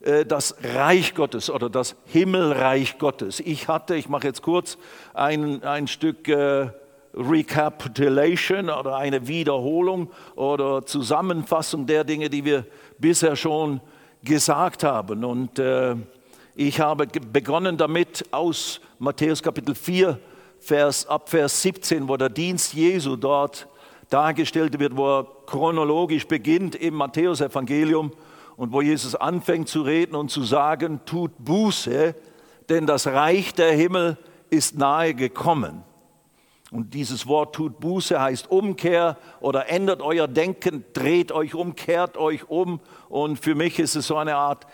äh, das Reich Gottes oder das Himmelreich Gottes. Ich hatte, ich mache jetzt kurz ein, ein Stück äh, Recapitulation oder eine Wiederholung oder Zusammenfassung der Dinge, die wir bisher schon gesagt haben. Und äh, ich habe begonnen damit aus Matthäus Kapitel 4, Vers, ab Vers 17, wo der Dienst Jesu dort dargestellt wird, wo er chronologisch beginnt im Matthäusevangelium und wo Jesus anfängt zu reden und zu sagen, tut Buße, denn das Reich der Himmel ist nahe gekommen. Und dieses Wort tut Buße heißt Umkehr oder ändert euer Denken, dreht euch um, kehrt euch um. Und für mich ist es so eine Art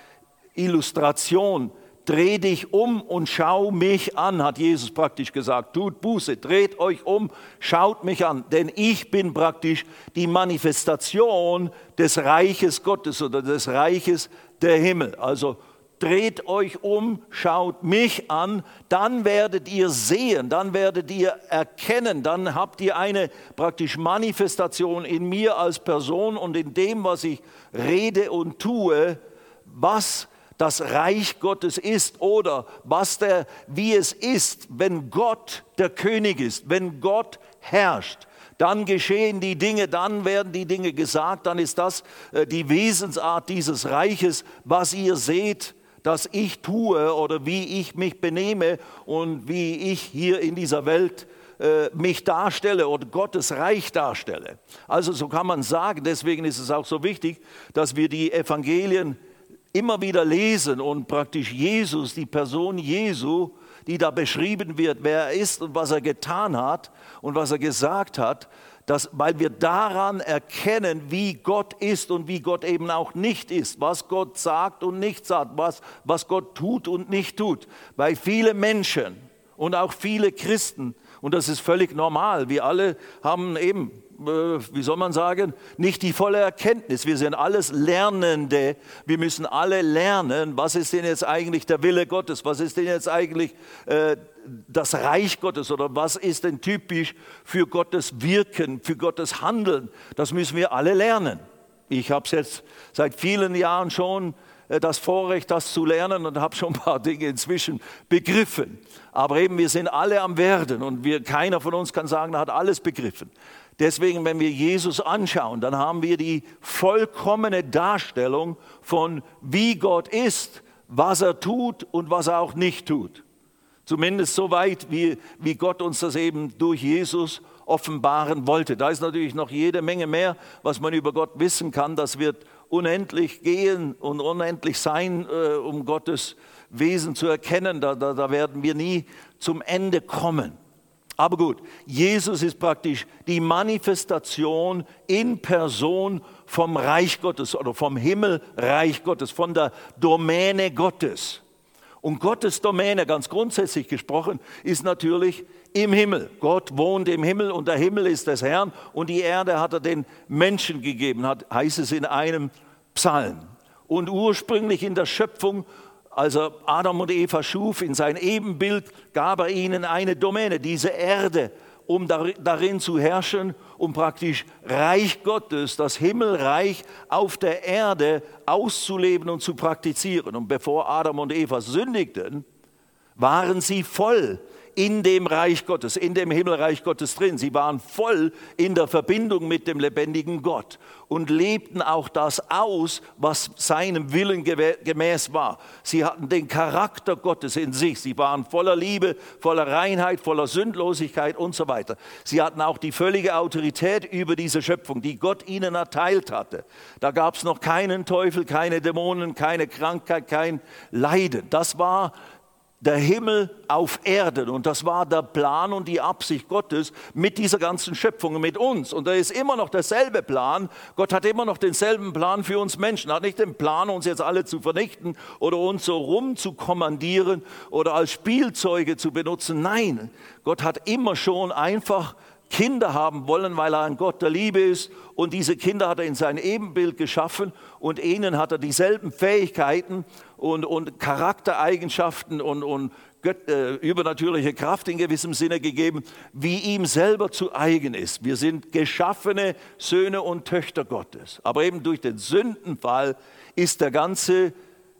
Illustration. Dreh dich um und schau mich an, hat Jesus praktisch gesagt. Tut Buße, dreht euch um, schaut mich an, denn ich bin praktisch die Manifestation des Reiches Gottes oder des Reiches der Himmel. Also dreht euch um, schaut mich an, dann werdet ihr sehen, dann werdet ihr erkennen, dann habt ihr eine praktisch Manifestation in mir als Person und in dem, was ich rede und tue, was das Reich Gottes ist oder was der, wie es ist, wenn Gott der König ist, wenn Gott herrscht. Dann geschehen die Dinge, dann werden die Dinge gesagt, dann ist das äh, die Wesensart dieses Reiches, was ihr seht, dass ich tue oder wie ich mich benehme und wie ich hier in dieser Welt äh, mich darstelle oder Gottes Reich darstelle. Also so kann man sagen, deswegen ist es auch so wichtig, dass wir die Evangelien immer wieder lesen und praktisch Jesus, die Person Jesu, die da beschrieben wird, wer er ist und was er getan hat und was er gesagt hat, dass, weil wir daran erkennen, wie Gott ist und wie Gott eben auch nicht ist, was Gott sagt und nicht sagt, was, was Gott tut und nicht tut. Weil viele Menschen und auch viele Christen, und das ist völlig normal, wir alle haben eben wie soll man sagen, nicht die volle Erkenntnis. Wir sind alles Lernende. Wir müssen alle lernen, was ist denn jetzt eigentlich der Wille Gottes? Was ist denn jetzt eigentlich äh, das Reich Gottes oder was ist denn typisch für Gottes Wirken, für Gottes Handeln? Das müssen wir alle lernen. Ich habe es jetzt seit vielen Jahren schon äh, das Vorrecht, das zu lernen und habe schon ein paar Dinge inzwischen begriffen. Aber eben, wir sind alle am Werden und wir, keiner von uns kann sagen, er hat alles begriffen. Deswegen, wenn wir Jesus anschauen, dann haben wir die vollkommene Darstellung von, wie Gott ist, was er tut und was er auch nicht tut. Zumindest so weit, wie, wie Gott uns das eben durch Jesus offenbaren wollte. Da ist natürlich noch jede Menge mehr, was man über Gott wissen kann. Das wird unendlich gehen und unendlich sein, äh, um Gottes Wesen zu erkennen. Da, da, da werden wir nie zum Ende kommen. Aber gut, Jesus ist praktisch die Manifestation in Person vom Reich Gottes oder vom Himmelreich Gottes, von der Domäne Gottes. Und Gottes Domäne, ganz grundsätzlich gesprochen, ist natürlich im Himmel. Gott wohnt im Himmel und der Himmel ist des Herrn und die Erde hat er den Menschen gegeben, heißt es in einem Psalm. Und ursprünglich in der Schöpfung als er Adam und Eva schuf, in sein Ebenbild, gab er ihnen eine Domäne, diese Erde, um darin zu herrschen, um praktisch Reich Gottes, das Himmelreich auf der Erde auszuleben und zu praktizieren. Und bevor Adam und Eva sündigten, waren sie voll in dem Reich Gottes, in dem Himmelreich Gottes drin. Sie waren voll in der Verbindung mit dem lebendigen Gott und lebten auch das aus, was seinem Willen gemäß war. Sie hatten den Charakter Gottes in sich. Sie waren voller Liebe, voller Reinheit, voller Sündlosigkeit und so weiter. Sie hatten auch die völlige Autorität über diese Schöpfung, die Gott ihnen erteilt hatte. Da gab es noch keinen Teufel, keine Dämonen, keine Krankheit, kein Leiden. Das war der Himmel auf Erden. Und das war der Plan und die Absicht Gottes mit dieser ganzen Schöpfung, mit uns. Und da ist immer noch derselbe Plan. Gott hat immer noch denselben Plan für uns Menschen. Er hat nicht den Plan, uns jetzt alle zu vernichten oder uns so rumzukommandieren oder als Spielzeuge zu benutzen. Nein, Gott hat immer schon einfach Kinder haben wollen, weil er ein Gott der Liebe ist. Und diese Kinder hat er in sein Ebenbild geschaffen und ihnen hat er dieselben Fähigkeiten und, und Charaktereigenschaften und, und Gött, äh, übernatürliche Kraft in gewissem Sinne gegeben, wie ihm selber zu eigen ist. Wir sind geschaffene Söhne und Töchter Gottes. Aber eben durch den Sündenfall ist der ganze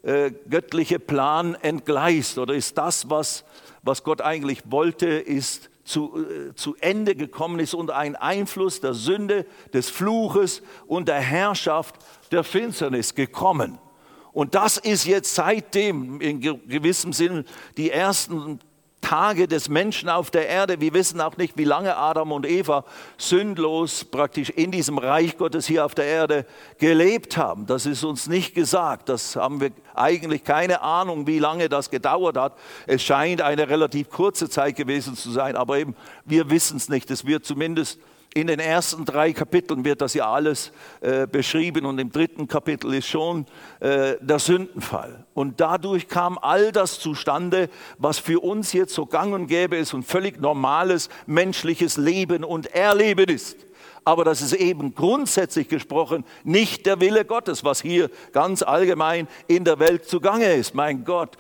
äh, göttliche Plan entgleist oder ist das, was, was Gott eigentlich wollte, ist zu, äh, zu Ende gekommen ist unter einen Einfluss der Sünde, des Fluches und der Herrschaft der Finsternis gekommen. Und das ist jetzt seitdem in gewissem Sinn die ersten Tage des Menschen auf der Erde. Wir wissen auch nicht, wie lange Adam und Eva sündlos praktisch in diesem Reich Gottes hier auf der Erde gelebt haben. Das ist uns nicht gesagt. Das haben wir eigentlich keine Ahnung, wie lange das gedauert hat. Es scheint eine relativ kurze Zeit gewesen zu sein, aber eben wir wissen es nicht. Es wird zumindest in den ersten drei Kapiteln wird das ja alles äh, beschrieben und im dritten Kapitel ist schon äh, der Sündenfall. Und dadurch kam all das zustande, was für uns jetzt so gang und gäbe ist und völlig normales menschliches Leben und Erleben ist. Aber das ist eben grundsätzlich gesprochen nicht der Wille Gottes, was hier ganz allgemein in der Welt zugange ist. Mein Gott,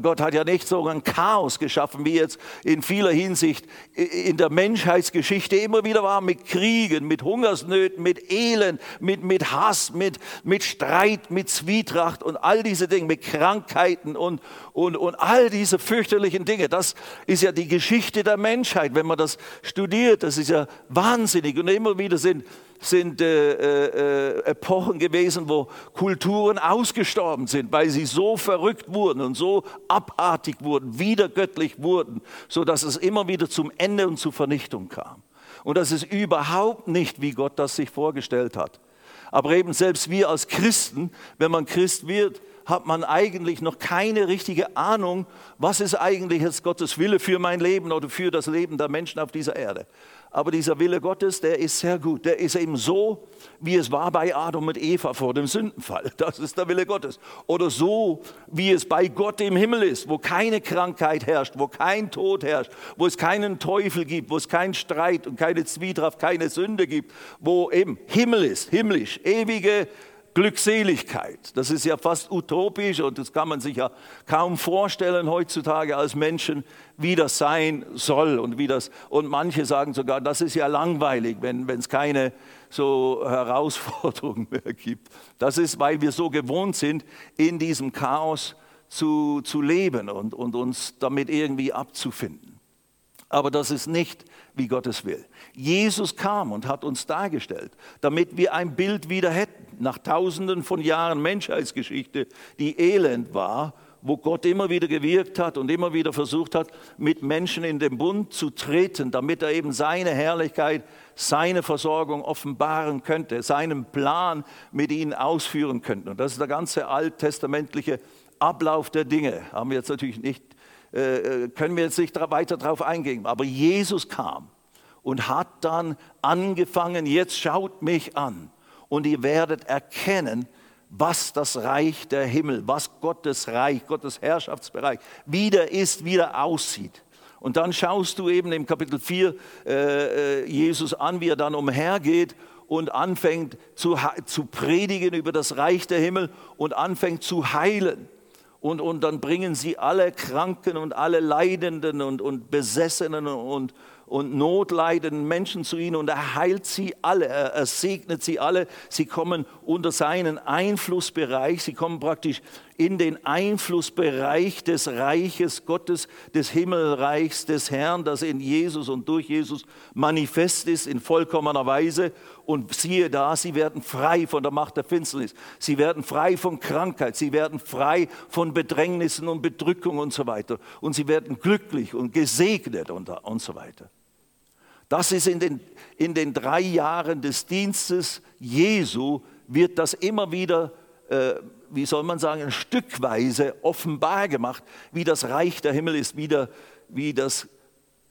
Gott hat ja nicht so ein Chaos geschaffen, wie jetzt in vieler Hinsicht in der Menschheitsgeschichte immer wieder war, mit Kriegen, mit Hungersnöten, mit Elend, mit, mit Hass, mit, mit Streit, mit Zwietracht und all diese Dinge, mit Krankheiten und, und, und all diese fürchterlichen Dinge. Das ist ja die Geschichte der Menschheit, wenn man das studiert. Das ist ja wahnsinnig. Und immer wieder sind sind äh, äh, Epochen gewesen, wo Kulturen ausgestorben sind, weil sie so verrückt wurden und so abartig wurden, wiedergöttlich wurden, so dass es immer wieder zum Ende und zur Vernichtung kam. Und das ist überhaupt nicht, wie Gott das sich vorgestellt hat. Aber eben selbst wir als Christen, wenn man Christ wird, hat man eigentlich noch keine richtige Ahnung, was ist eigentlich jetzt Gottes Wille für mein Leben oder für das Leben der Menschen auf dieser Erde. Aber dieser Wille Gottes, der ist sehr gut. Der ist eben so, wie es war bei Adam und Eva vor dem Sündenfall. Das ist der Wille Gottes. Oder so, wie es bei Gott im Himmel ist, wo keine Krankheit herrscht, wo kein Tod herrscht, wo es keinen Teufel gibt, wo es keinen Streit und keine Zwietracht, keine Sünde gibt, wo eben Himmel ist, himmlisch, ewige Glückseligkeit. Das ist ja fast utopisch und das kann man sich ja kaum vorstellen heutzutage als Menschen, wie das sein soll und wie das und manche sagen sogar, das ist ja langweilig, wenn es keine so Herausforderungen mehr gibt. Das ist, weil wir so gewohnt sind, in diesem Chaos zu, zu leben und, und uns damit irgendwie abzufinden. Aber das ist nicht, wie Gottes will. Jesus kam und hat uns dargestellt, damit wir ein Bild wieder hätten, nach tausenden von Jahren Menschheitsgeschichte, die elend war, wo Gott immer wieder gewirkt hat und immer wieder versucht hat, mit Menschen in den Bund zu treten, damit er eben seine Herrlichkeit, seine Versorgung offenbaren könnte, seinen Plan mit ihnen ausführen könnte. Und das ist der ganze alttestamentliche Ablauf der Dinge. Haben wir jetzt natürlich nicht, äh, äh können wir jetzt nicht weiter darauf eingehen. Aber Jesus kam und hat dann angefangen, jetzt schaut mich an und ihr werdet erkennen, was das Reich der Himmel, was Gottes Reich, Gottes Herrschaftsbereich wieder ist, wieder aussieht. Und dann schaust du eben im Kapitel 4 äh, äh, Jesus an, wie er dann umhergeht und anfängt zu, zu predigen über das Reich der Himmel und anfängt zu heilen. Und, und dann bringen sie alle Kranken und alle Leidenden und, und Besessenen und, und notleidenden Menschen zu ihnen und er heilt sie alle, er, segnet sie alle. Sie kommen unter seinen Einflussbereich, sie kommen praktisch in den Einflussbereich des Reiches Gottes, des Himmelreichs des Herrn, das in Jesus und durch Jesus manifest ist in vollkommener Weise. Und siehe da, sie werden frei von der Macht der Finsternis. Sie werden frei von Krankheit. Sie werden frei von Bedrängnissen und Bedrückung und so weiter. Und sie werden glücklich und gesegnet und, und so weiter. Das ist in den, in den drei Jahren des Dienstes Jesu, wird das immer wieder äh, wie soll man sagen, stückweise offenbar gemacht, wie das Reich der Himmel ist, wie, der, wie das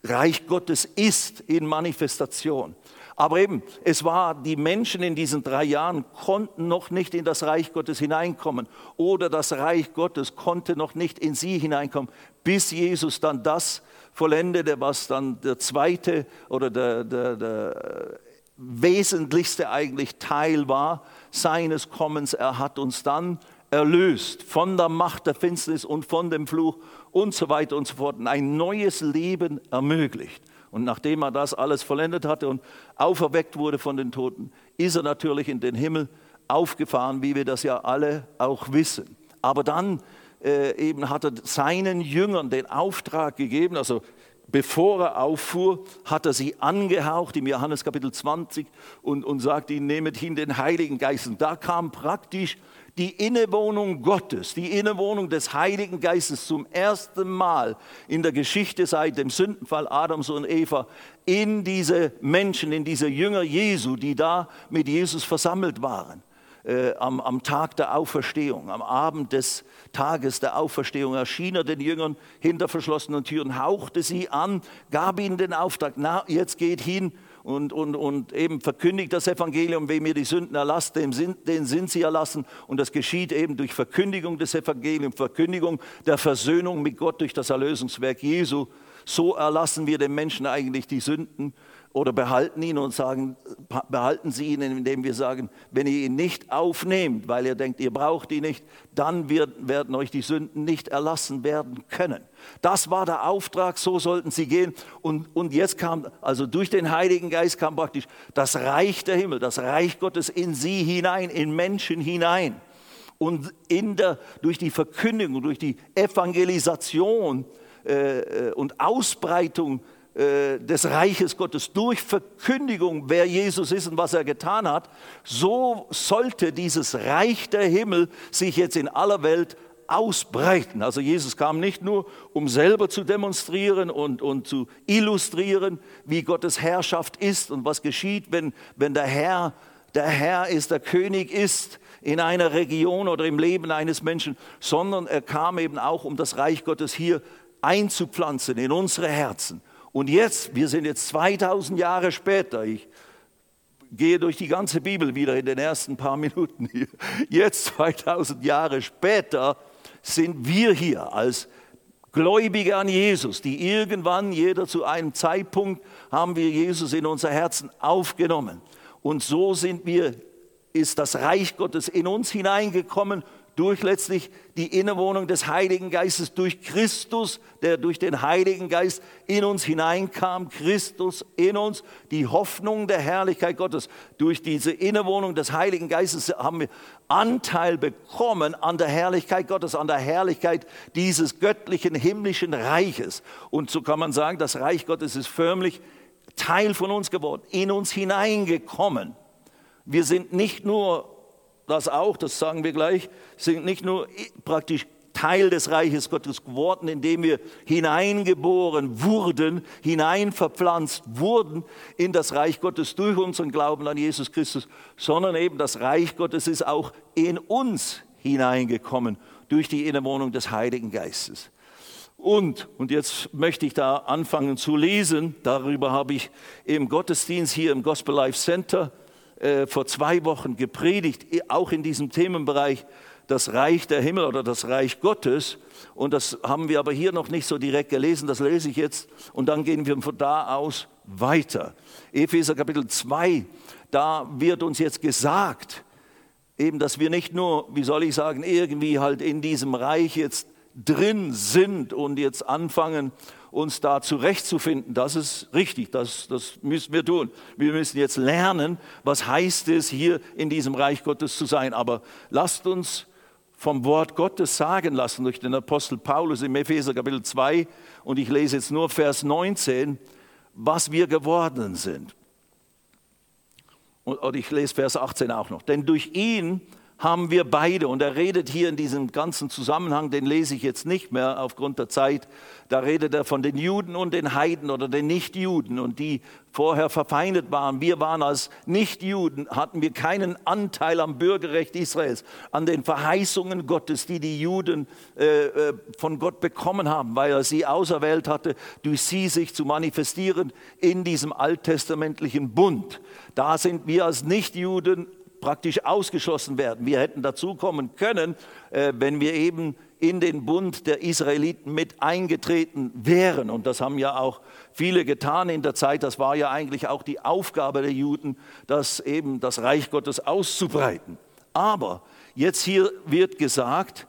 Reich Gottes ist in Manifestation. Aber eben, es war, die Menschen in diesen drei Jahren konnten noch nicht in das Reich Gottes hineinkommen oder das Reich Gottes konnte noch nicht in sie hineinkommen, bis Jesus dann das vollendete, was dann der zweite oder der, der, der wesentlichste eigentlich Teil war seines Kommens. Er hat uns dann erlöst von der Macht der Finsternis und von dem Fluch und so weiter und so fort und ein neues Leben ermöglicht. Und nachdem er das alles vollendet hatte und auferweckt wurde von den Toten, ist er natürlich in den Himmel aufgefahren, wie wir das ja alle auch wissen. Aber dann äh, eben hat er seinen Jüngern den Auftrag gegeben, also bevor er auffuhr, hat er sie angehaucht im Johannes Kapitel 20 und, und sagt ihnen, nehmet hin den Heiligen Geist. Und da kam praktisch die Innewohnung Gottes, die Innewohnung des Heiligen Geistes zum ersten Mal in der Geschichte seit dem Sündenfall Adams und Eva in diese Menschen, in diese Jünger Jesu, die da mit Jesus versammelt waren. Äh, am, am Tag der Auferstehung, am Abend des Tages der Auferstehung erschien er den Jüngern hinter verschlossenen Türen, hauchte sie an, gab ihnen den Auftrag, na, jetzt geht hin und, und, und eben verkündigt das Evangelium, wem ihr die Sünden erlasst, den sind, den sind sie erlassen. Und das geschieht eben durch Verkündigung des Evangeliums, Verkündigung der Versöhnung mit Gott durch das Erlösungswerk Jesu. So erlassen wir den Menschen eigentlich die Sünden oder behalten ihn und sagen, behalten Sie ihn, indem wir sagen, wenn ihr ihn nicht aufnehmt, weil ihr denkt, ihr braucht ihn nicht, dann wird, werden euch die Sünden nicht erlassen werden können. Das war der Auftrag, so sollten sie gehen. Und, und jetzt kam, also durch den Heiligen Geist kam praktisch das Reich der Himmel, das Reich Gottes in sie hinein, in Menschen hinein. Und in der, durch die Verkündigung, durch die Evangelisation äh, äh und Ausbreitung äh, des Reiches Gottes durch Verkündigung, wer Jesus ist und was er getan hat, so sollte dieses Reich der Himmel sich jetzt in aller Welt ausbreiten. Also Jesus kam nicht nur, um selber zu demonstrieren und, und zu illustrieren, wie Gottes Herrschaft ist und was geschieht, wenn, wenn der Herr der Herr ist, der König ist in einer Region oder im Leben eines Menschen, sondern er kam eben auch, um das Reich Gottes hier einzupflanzen in unsere Herzen. Und jetzt, wir sind jetzt 2000 Jahre später, ich gehe durch die ganze Bibel wieder in den ersten paar Minuten hier. Jetzt 2000 Jahre später sind wir hier als Gläubige an Jesus, die irgendwann, jeder zu einem Zeitpunkt, haben wir Jesus in unser Herzen aufgenommen. Und so sind wir, ist das Reich Gottes in uns hineingekommen durch letztlich die Innewohnung des Heiligen Geistes, durch Christus, der durch den Heiligen Geist in uns hineinkam, Christus in uns, die Hoffnung der Herrlichkeit Gottes. Durch diese Innewohnung des Heiligen Geistes haben wir Anteil bekommen an der Herrlichkeit Gottes, an der Herrlichkeit dieses göttlichen himmlischen Reiches. Und so kann man sagen, das Reich Gottes ist förmlich Teil von uns geworden, in uns hineingekommen. Wir sind nicht nur das auch, das sagen wir gleich, sind nicht nur praktisch Teil des Reiches Gottes geworden, indem wir hineingeboren wurden, hineinverpflanzt wurden in das Reich Gottes durch unseren Glauben an Jesus Christus, sondern eben das Reich Gottes ist auch in uns hineingekommen durch die Innewohnung des Heiligen Geistes. Und, und jetzt möchte ich da anfangen zu lesen, darüber habe ich im Gottesdienst hier im Gospel Life Center äh, vor zwei Wochen gepredigt, auch in diesem Themenbereich das Reich der Himmel oder das Reich Gottes. Und das haben wir aber hier noch nicht so direkt gelesen, das lese ich jetzt und dann gehen wir von da aus weiter. Epheser Kapitel 2, da wird uns jetzt gesagt, eben, dass wir nicht nur, wie soll ich sagen, irgendwie halt in diesem Reich jetzt drin sind und jetzt anfangen, uns da zurechtzufinden. Das ist richtig, das, das müssen wir tun. Wir müssen jetzt lernen, was heißt es, hier in diesem Reich Gottes zu sein. Aber lasst uns vom Wort Gottes sagen lassen durch den Apostel Paulus im Epheser Kapitel 2 und ich lese jetzt nur Vers 19, was wir geworden sind. Und ich lese Vers 18 auch noch. Denn durch ihn haben wir beide, und er redet hier in diesem ganzen Zusammenhang, den lese ich jetzt nicht mehr aufgrund der Zeit, da redet er von den Juden und den Heiden oder den Nichtjuden und die vorher verfeindet waren. Wir waren als Nichtjuden, hatten wir keinen Anteil am Bürgerrecht Israels, an den Verheißungen Gottes, die die Juden äh, äh, von Gott bekommen haben, weil er sie auserwählt hatte, durch sie sich zu manifestieren in diesem alttestamentlichen Bund. Da sind wir als Nichtjuden praktisch ausgeschlossen werden. Wir hätten dazukommen können, äh, wenn wir eben in den Bund der Israeliten mit eingetreten wären. Und das haben ja auch viele getan in der Zeit. Das war ja eigentlich auch die Aufgabe der Juden, das eben das Reich Gottes auszubreiten. Aber jetzt hier wird gesagt,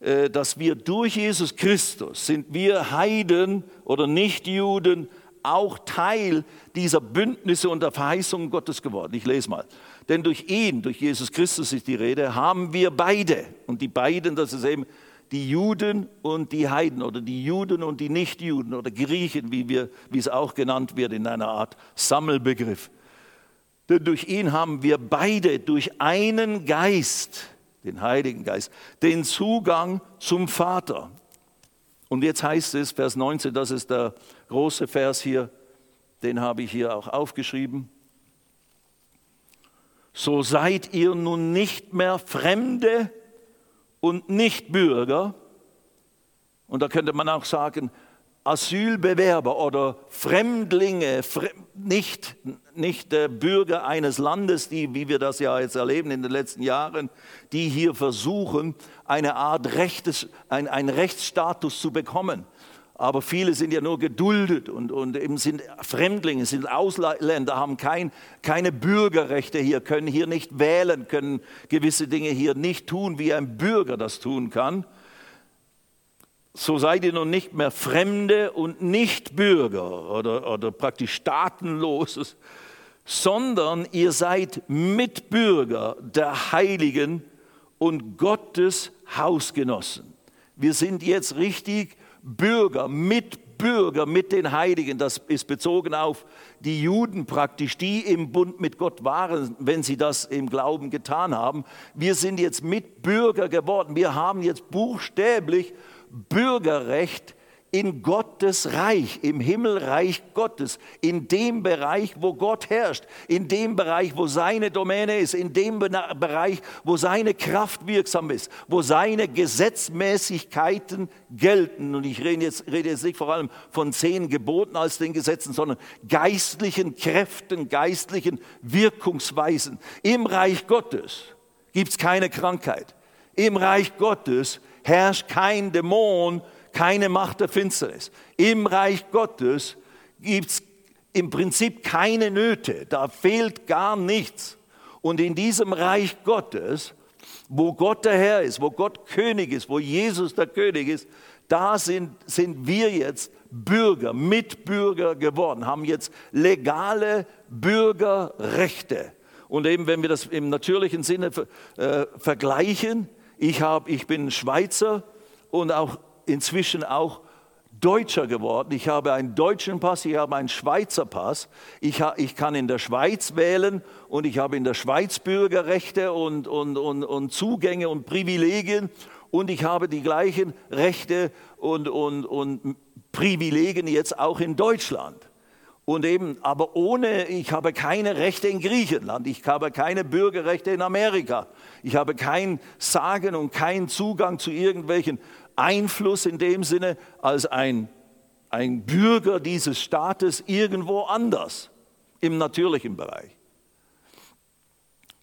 äh, dass wir durch Jesus Christus sind wir Heiden oder Nichtjuden auch Teil dieser Bündnisse und der Verheißungen Gottes geworden. Ich lese mal. Denn durch ihn, durch Jesus Christus ist die Rede, haben wir beide, und die beiden, das ist eben die Juden und die Heiden oder die Juden und die Nichtjuden oder Griechen, wie, wir, wie es auch genannt wird in einer Art Sammelbegriff. Denn durch ihn haben wir beide durch einen Geist, den Heiligen Geist, den Zugang zum Vater. Und jetzt heißt es, Vers 19, das ist der große Vers hier, den habe ich hier auch aufgeschrieben. So seid ihr nun nicht mehr Fremde und Nichtbürger. Und da könnte man auch sagen, Asylbewerber oder Fremdlinge, nicht, nicht Bürger eines Landes, die, wie wir das ja jetzt erleben in den letzten Jahren, die hier versuchen, eine Art Rechtes, ein, einen Rechtsstatus zu bekommen. Aber viele sind ja nur geduldet und, und eben sind Fremdlinge, sind Ausländer, haben kein, keine Bürgerrechte hier, können hier nicht wählen, können gewisse Dinge hier nicht tun, wie ein Bürger das tun kann so seid ihr nun nicht mehr Fremde und Nichtbürger oder, oder praktisch Staatenloses, sondern ihr seid Mitbürger der Heiligen und Gottes Hausgenossen. Wir sind jetzt richtig Bürger, Mitbürger mit den Heiligen. Das ist bezogen auf die Juden praktisch, die im Bund mit Gott waren, wenn sie das im Glauben getan haben. Wir sind jetzt Mitbürger geworden. Wir haben jetzt buchstäblich Bürgerrecht in Gottes Reich, im Himmelreich Gottes, in dem Bereich, wo Gott herrscht, in dem Bereich, wo seine Domäne ist, in dem Bereich, wo seine Kraft wirksam ist, wo seine Gesetzmäßigkeiten gelten. Und ich rede jetzt, rede jetzt nicht vor allem von zehn Geboten als den Gesetzen, sondern geistlichen Kräften, geistlichen Wirkungsweisen. Im Reich Gottes gibt es keine Krankheit. Im Reich Gottes herrscht kein Dämon, keine Macht der Finsternis. Im Reich Gottes gibt es im Prinzip keine Nöte, da fehlt gar nichts. Und in diesem Reich Gottes, wo Gott der Herr ist, wo Gott König ist, wo Jesus der König ist, da sind, sind wir jetzt Bürger, Mitbürger geworden, haben jetzt legale Bürgerrechte. Und eben, wenn wir das im natürlichen Sinne äh, vergleichen, ich, hab, ich bin Schweizer und auch inzwischen auch Deutscher geworden. Ich habe einen deutschen Pass, ich habe einen Schweizer Pass. Ich, ich kann in der Schweiz wählen und ich habe in der Schweiz Bürgerrechte und, und, und, und Zugänge und Privilegien und ich habe die gleichen Rechte und, und, und Privilegien jetzt auch in Deutschland. Und eben, aber ohne, ich habe keine Rechte in Griechenland, ich habe keine Bürgerrechte in Amerika, ich habe kein Sagen und keinen Zugang zu irgendwelchen Einfluss in dem Sinne als ein, ein Bürger dieses Staates irgendwo anders im natürlichen Bereich.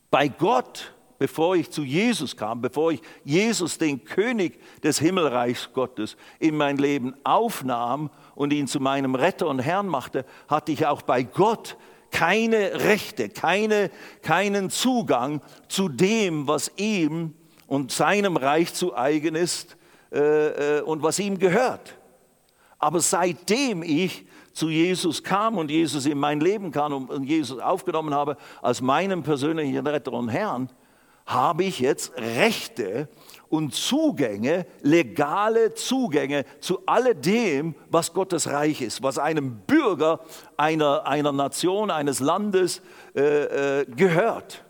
Bei Gott, bevor ich zu Jesus kam, bevor ich Jesus, den König des Himmelreichs Gottes, in mein Leben aufnahm und ihn zu meinem Retter und Herrn machte, hatte ich auch bei Gott keine Rechte, keine, keinen Zugang zu dem, was ihm und seinem Reich zu eigen ist äh, äh, und was ihm gehört. Aber seitdem ich zu Jesus kam und Jesus in mein Leben kam und Jesus aufgenommen habe als meinen persönlichen Retter und Herrn, habe ich jetzt Rechte und Zugänge, legale Zugänge zu alledem, was Gottes Reich ist, was einem Bürger einer, einer Nation, eines Landes äh, äh, gehört.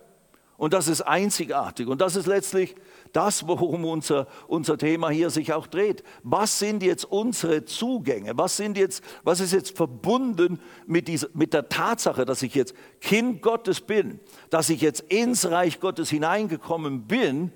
Und das ist einzigartig. Und das ist letztlich das, worum unser, unser Thema hier sich auch dreht. Was sind jetzt unsere Zugänge? Was, sind jetzt, was ist jetzt verbunden mit, dieser, mit der Tatsache, dass ich jetzt Kind Gottes bin, dass ich jetzt ins Reich Gottes hineingekommen bin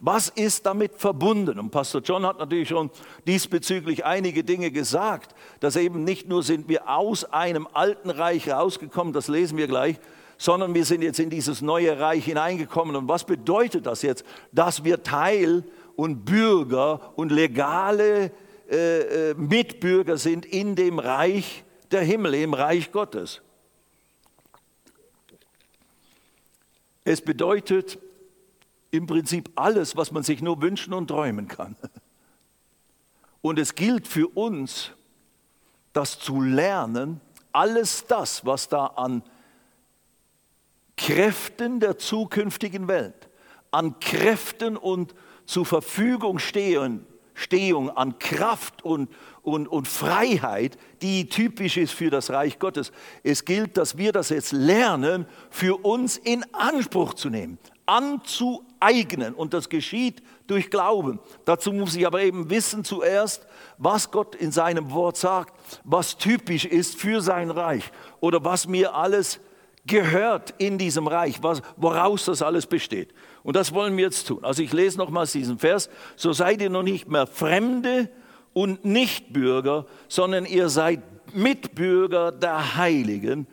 was ist damit verbunden? Und Pastor John hat natürlich schon diesbezüglich einige Dinge gesagt, dass eben nicht nur sind wir aus einem alten Reich rausgekommen, das lesen wir gleich, sondern wir sind jetzt in dieses neue Reich hineingekommen. Und was bedeutet das jetzt? Dass wir Teil und Bürger und legale äh, äh Mitbürger sind in dem Reich der Himmel, im Reich Gottes. Es bedeutet, im Prinzip alles, was man sich nur wünschen und träumen kann. Und es gilt für uns, das zu lernen Alles das, was da an Kräften der zukünftigen Welt, an Kräften und zur Verfügung stehen, Stehung, an Kraft und, und, und Freiheit, die typisch ist für das Reich Gottes. Es gilt, dass wir das jetzt lernen, für uns in Anspruch zu nehmen, anzueignen. Und das geschieht durch Glauben. Dazu muss ich aber eben wissen zuerst, was Gott in seinem Wort sagt, was typisch ist für sein Reich oder was mir alles gehört in diesem Reich, was, woraus das alles besteht. Und das wollen wir jetzt tun. Also ich lese nochmals diesen Vers. So seid ihr noch nicht mehr Fremde und Nichtbürger, sondern ihr seid Mitbürger der Heiligen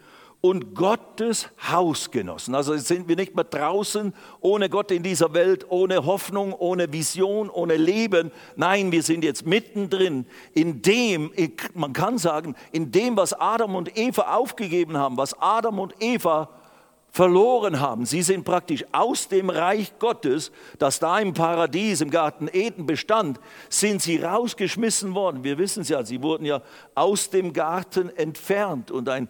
und Gottes Hausgenossen. Also sind wir nicht mehr draußen ohne Gott in dieser Welt, ohne Hoffnung, ohne Vision, ohne Leben. Nein, wir sind jetzt mittendrin in dem, man kann sagen, in dem, was Adam und Eva aufgegeben haben, was Adam und Eva verloren haben. Sie sind praktisch aus dem Reich Gottes, das da im Paradies, im Garten Eden bestand, sind sie rausgeschmissen worden. Wir wissen es ja, sie wurden ja aus dem Garten entfernt und ein,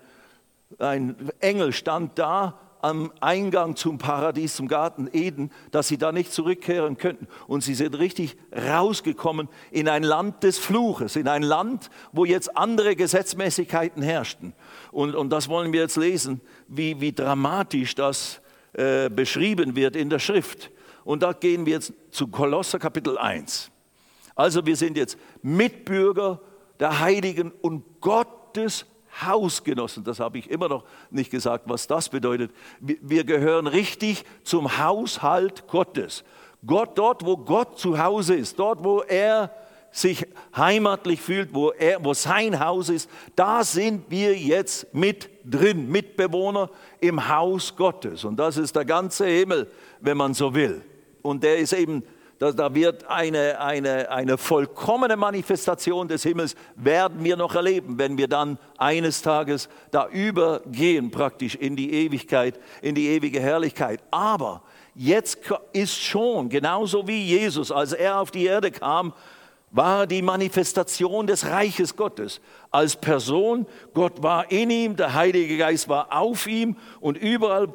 ein Engel stand da am Eingang zum Paradies, zum Garten Eden, dass sie da nicht zurückkehren könnten. Und sie sind richtig rausgekommen in ein Land des Fluches, in ein Land, wo jetzt andere Gesetzmäßigkeiten herrschten. Und, und das wollen wir jetzt lesen, wie, wie dramatisch das äh, beschrieben wird in der Schrift. Und da gehen wir jetzt zu Kolosser Kapitel 1. Also wir sind jetzt Mitbürger der Heiligen und Gottes Hausgenossen. Das habe ich immer noch nicht gesagt, was das bedeutet. Wir gehören richtig zum Haushalt Gottes. Gott dort, wo Gott zu Hause ist, dort, wo er sich heimatlich fühlt, wo, er, wo sein Haus ist, da sind wir jetzt mit drin, Mitbewohner im Haus Gottes. Und das ist der ganze Himmel, wenn man so will. Und der ist eben da, da wird eine, eine, eine vollkommene Manifestation des Himmels, werden wir noch erleben, wenn wir dann eines Tages da übergehen, praktisch in die Ewigkeit, in die ewige Herrlichkeit. Aber jetzt ist schon, genauso wie Jesus, als er auf die Erde kam, war die Manifestation des Reiches Gottes. Als Person, Gott war in ihm, der Heilige Geist war auf ihm und überall,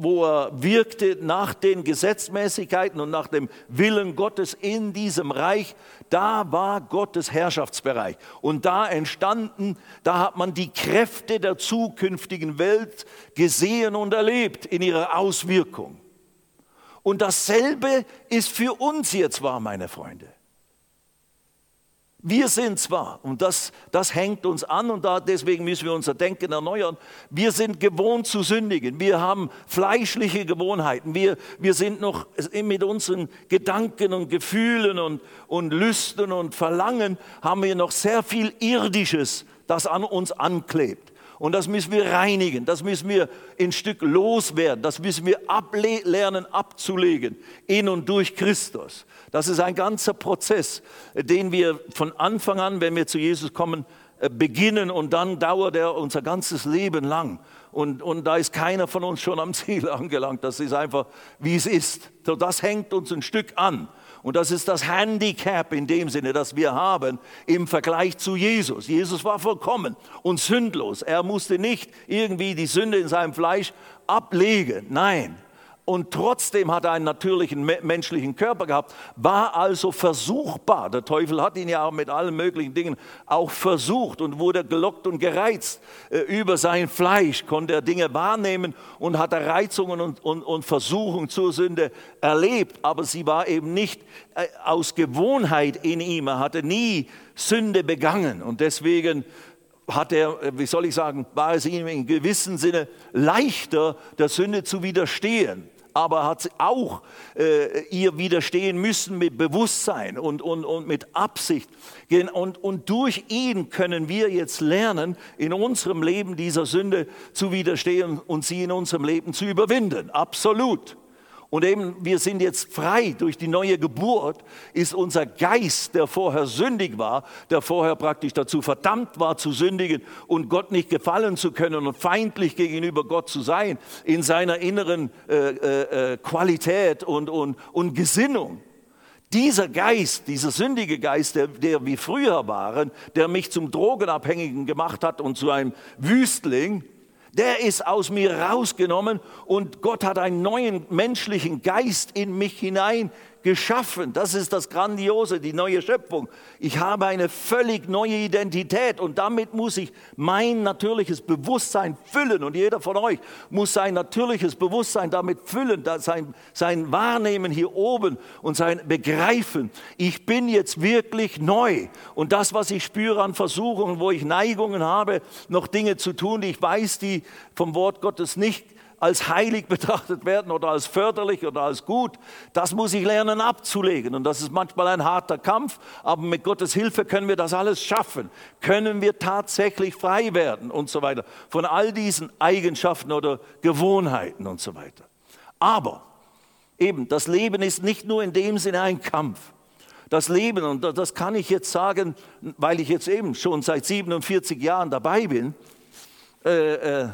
wo er wirkte nach den Gesetzmäßigkeiten und nach dem Willen Gottes in diesem Reich, da war Gottes Herrschaftsbereich. Und da entstanden, da hat man die Kräfte der zukünftigen Welt gesehen und erlebt in ihrer Auswirkung. Und dasselbe ist für uns jetzt wahr, meine Freunde. Wir sind zwar, und das, das hängt uns an und da, deswegen müssen wir unser Denken erneuern, wir sind gewohnt zu sündigen, wir haben fleischliche Gewohnheiten, wir, wir sind noch mit unseren Gedanken und Gefühlen und, und Lüsten und Verlangen, haben wir noch sehr viel Irdisches, das an uns anklebt. Und das müssen wir reinigen, das müssen wir ein Stück loswerden, das müssen wir lernen abzulegen in und durch Christus. Das ist ein ganzer Prozess, den wir von Anfang an, wenn wir zu Jesus kommen, äh, beginnen und dann dauert er unser ganzes Leben lang. Und, und da ist keiner von uns schon am Ziel angelangt. Das ist einfach, wie es ist. So, das hängt uns ein Stück an. Und das ist das Handicap in dem Sinne, das wir haben im Vergleich zu Jesus. Jesus war vollkommen und sündlos. Er musste nicht irgendwie die Sünde in seinem Fleisch ablegen. Nein, und trotzdem hat er einen natürlichen menschlichen Körper gehabt, war also versuchbar. Der Teufel hat ihn ja auch mit allen möglichen Dingen auch versucht und wurde gelockt und gereizt. Äh, über sein Fleisch konnte er Dinge wahrnehmen und hat Reizungen und, und, und Versuchungen zur Sünde erlebt. Aber sie war eben nicht äh, aus Gewohnheit in ihm. Er hatte nie Sünde begangen und deswegen hat er, äh, wie soll ich sagen, war es ihm in gewissem Sinne leichter, der Sünde zu widerstehen aber hat auch äh, ihr widerstehen müssen mit Bewusstsein und, und, und mit Absicht. Und, und durch ihn können wir jetzt lernen, in unserem Leben dieser Sünde zu widerstehen und sie in unserem Leben zu überwinden. Absolut. Und eben, wir sind jetzt frei durch die neue Geburt, ist unser Geist, der vorher sündig war, der vorher praktisch dazu verdammt war zu sündigen und Gott nicht gefallen zu können und feindlich gegenüber Gott zu sein, in seiner inneren äh, äh, äh Qualität und, und, und Gesinnung. Dieser Geist, dieser sündige Geist, der, der wie früher waren, der mich zum Drogenabhängigen gemacht hat und zu einem Wüstling, der ist aus mir rausgenommen und Gott hat einen neuen menschlichen Geist in mich hinein geschaffen. Das ist das Grandiose, die neue Schöpfung. Ich habe eine völlig neue Identität und damit muss ich mein natürliches Bewusstsein füllen. Und jeder von euch muss sein natürliches Bewusstsein damit füllen, sein, sein Wahrnehmen hier oben und sein Begreifen. Ich bin jetzt wirklich neu. Und das, was ich spüre an Versuchungen, wo ich Neigungen habe, noch Dinge zu tun, die ich weiß, die vom Wort Gottes nicht als heilig betrachtet werden oder als förderlich oder als gut. Das muss ich lernen abzulegen. Und das ist manchmal ein harter Kampf, aber mit Gottes Hilfe können wir das alles schaffen. Können wir tatsächlich frei werden und so weiter. Von all diesen Eigenschaften oder Gewohnheiten und so weiter. Aber eben, das Leben ist nicht nur in dem Sinne ein Kampf. Das Leben, und das kann ich jetzt sagen, weil ich jetzt eben schon seit 47 Jahren dabei bin, äh, äh,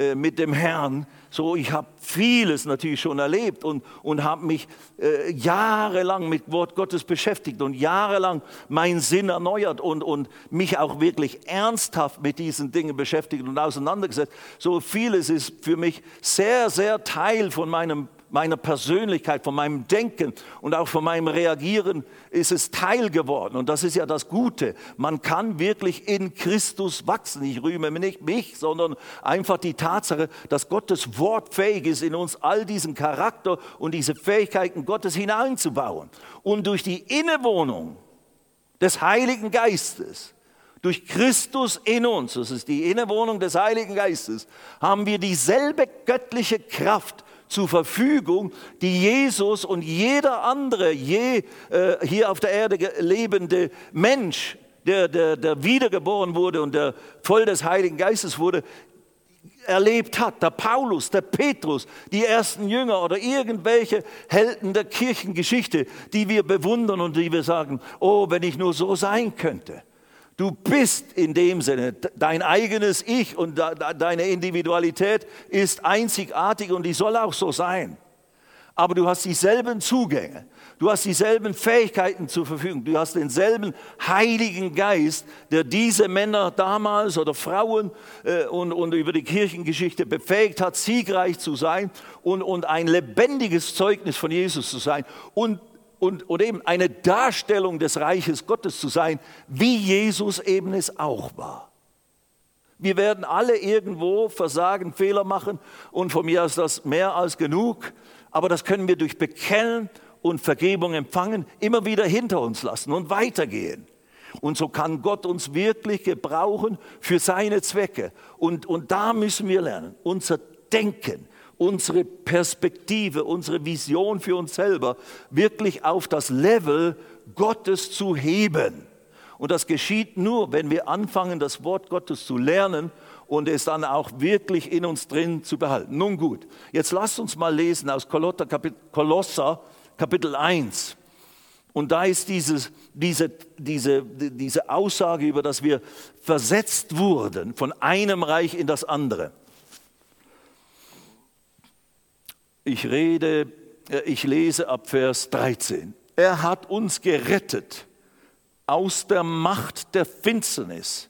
äh, mit dem Herrn. So, ich habe vieles natürlich schon erlebt und, und habe mich äh, jahrelang mit Wort Gottes beschäftigt und jahrelang meinen Sinn erneuert und, und mich auch wirklich ernsthaft mit diesen Dingen beschäftigt und auseinandergesetzt. So vieles ist für mich sehr, sehr Teil von meinem meiner Persönlichkeit, von meinem Denken und auch von meinem Reagieren ist es Teil geworden. Und das ist ja das Gute. Man kann wirklich in Christus wachsen. Ich rühme nicht mich, sondern einfach die Tatsache, dass Gottes Wort fähig ist, in uns all diesen Charakter und diese Fähigkeiten Gottes hineinzubauen. Und durch die Innewohnung des Heiligen Geistes, durch Christus in uns, das ist die Innewohnung des Heiligen Geistes, haben wir dieselbe göttliche Kraft, zur Verfügung, die Jesus und jeder andere je äh, hier auf der Erde lebende Mensch, der, der, der wiedergeboren wurde und der voll des Heiligen Geistes wurde, erlebt hat. Der Paulus, der Petrus, die ersten Jünger oder irgendwelche Helden der Kirchengeschichte, die wir bewundern und die wir sagen, oh, wenn ich nur so sein könnte. Du bist in dem Sinne, dein eigenes Ich und deine Individualität ist einzigartig und die soll auch so sein. Aber du hast dieselben Zugänge, du hast dieselben Fähigkeiten zur Verfügung, du hast denselben Heiligen Geist, der diese Männer damals oder Frauen äh, und, und über die Kirchengeschichte befähigt hat, siegreich zu sein und, und ein lebendiges Zeugnis von Jesus zu sein und und, und eben eine Darstellung des Reiches Gottes zu sein, wie Jesus eben es auch war. Wir werden alle irgendwo versagen, Fehler machen und von mir aus das mehr als genug, aber das können wir durch Bekennen und Vergebung empfangen, immer wieder hinter uns lassen und weitergehen. Und so kann Gott uns wirklich gebrauchen für seine Zwecke. Und, und da müssen wir lernen, unser Denken, unsere Perspektive, unsere Vision für uns selber wirklich auf das Level Gottes zu heben. Und das geschieht nur, wenn wir anfangen, das Wort Gottes zu lernen und es dann auch wirklich in uns drin zu behalten. Nun gut, jetzt lasst uns mal lesen aus Kolosser Kapitel 1. Und da ist dieses, diese, diese, diese Aussage über, dass wir versetzt wurden von einem Reich in das andere. Ich rede, äh, ich lese ab Vers 13. Er hat uns gerettet aus der Macht der Finsternis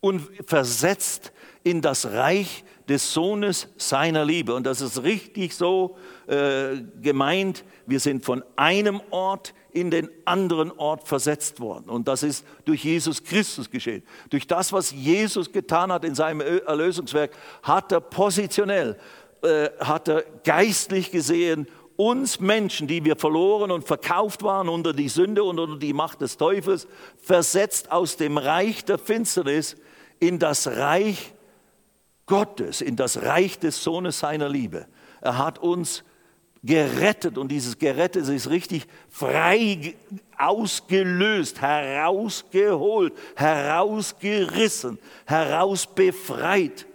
und versetzt in das Reich des Sohnes seiner Liebe. Und das ist richtig so äh, gemeint. Wir sind von einem Ort in den anderen Ort versetzt worden. Und das ist durch Jesus Christus geschehen. Durch das, was Jesus getan hat in seinem Erlösungswerk, hat er positionell äh, hat er geistlich gesehen uns Menschen, die wir verloren und verkauft waren unter die Sünde und unter die Macht des Teufels, versetzt aus dem Reich der Finsternis in das Reich Gottes, in das Reich des Sohnes seiner Liebe. Er hat uns gerettet und dieses gerettet ist richtig frei ausgelöst, herausgeholt, herausgerissen, herausbefreit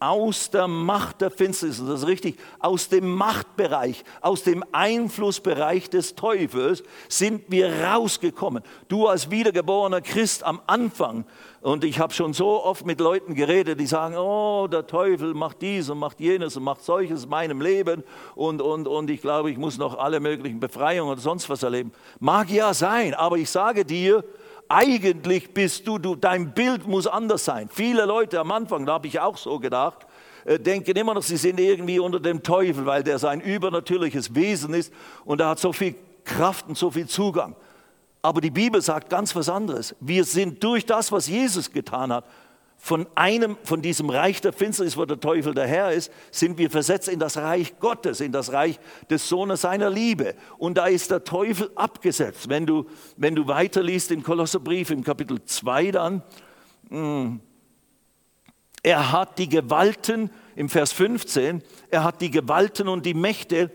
aus der Macht der Finsternis, das ist richtig, aus dem Machtbereich, aus dem Einflussbereich des Teufels sind wir rausgekommen. Du als wiedergeborener Christ am Anfang, und ich habe schon so oft mit Leuten geredet, die sagen, oh, der Teufel macht dies und macht jenes und macht solches in meinem Leben und, und, und ich glaube, ich muss noch alle möglichen Befreiungen oder sonst was erleben. Mag ja sein, aber ich sage dir, eigentlich bist du, du, dein Bild muss anders sein. Viele Leute am Anfang, da habe ich auch so gedacht, äh, denken immer noch, sie sind irgendwie unter dem Teufel, weil der sein übernatürliches Wesen ist und er hat so viel Kraft und so viel Zugang. Aber die Bibel sagt ganz was anderes. Wir sind durch das, was Jesus getan hat, von einem, von diesem Reich der Finsternis, wo der Teufel der Herr ist, sind wir versetzt in das Reich Gottes, in das Reich des Sohnes seiner Liebe. Und da ist der Teufel abgesetzt. Wenn du, wenn du weiterliest im Kolosserbrief im Kapitel 2 dann, hm, er hat die Gewalten, im Vers 15, er hat die Gewalten und die Mächte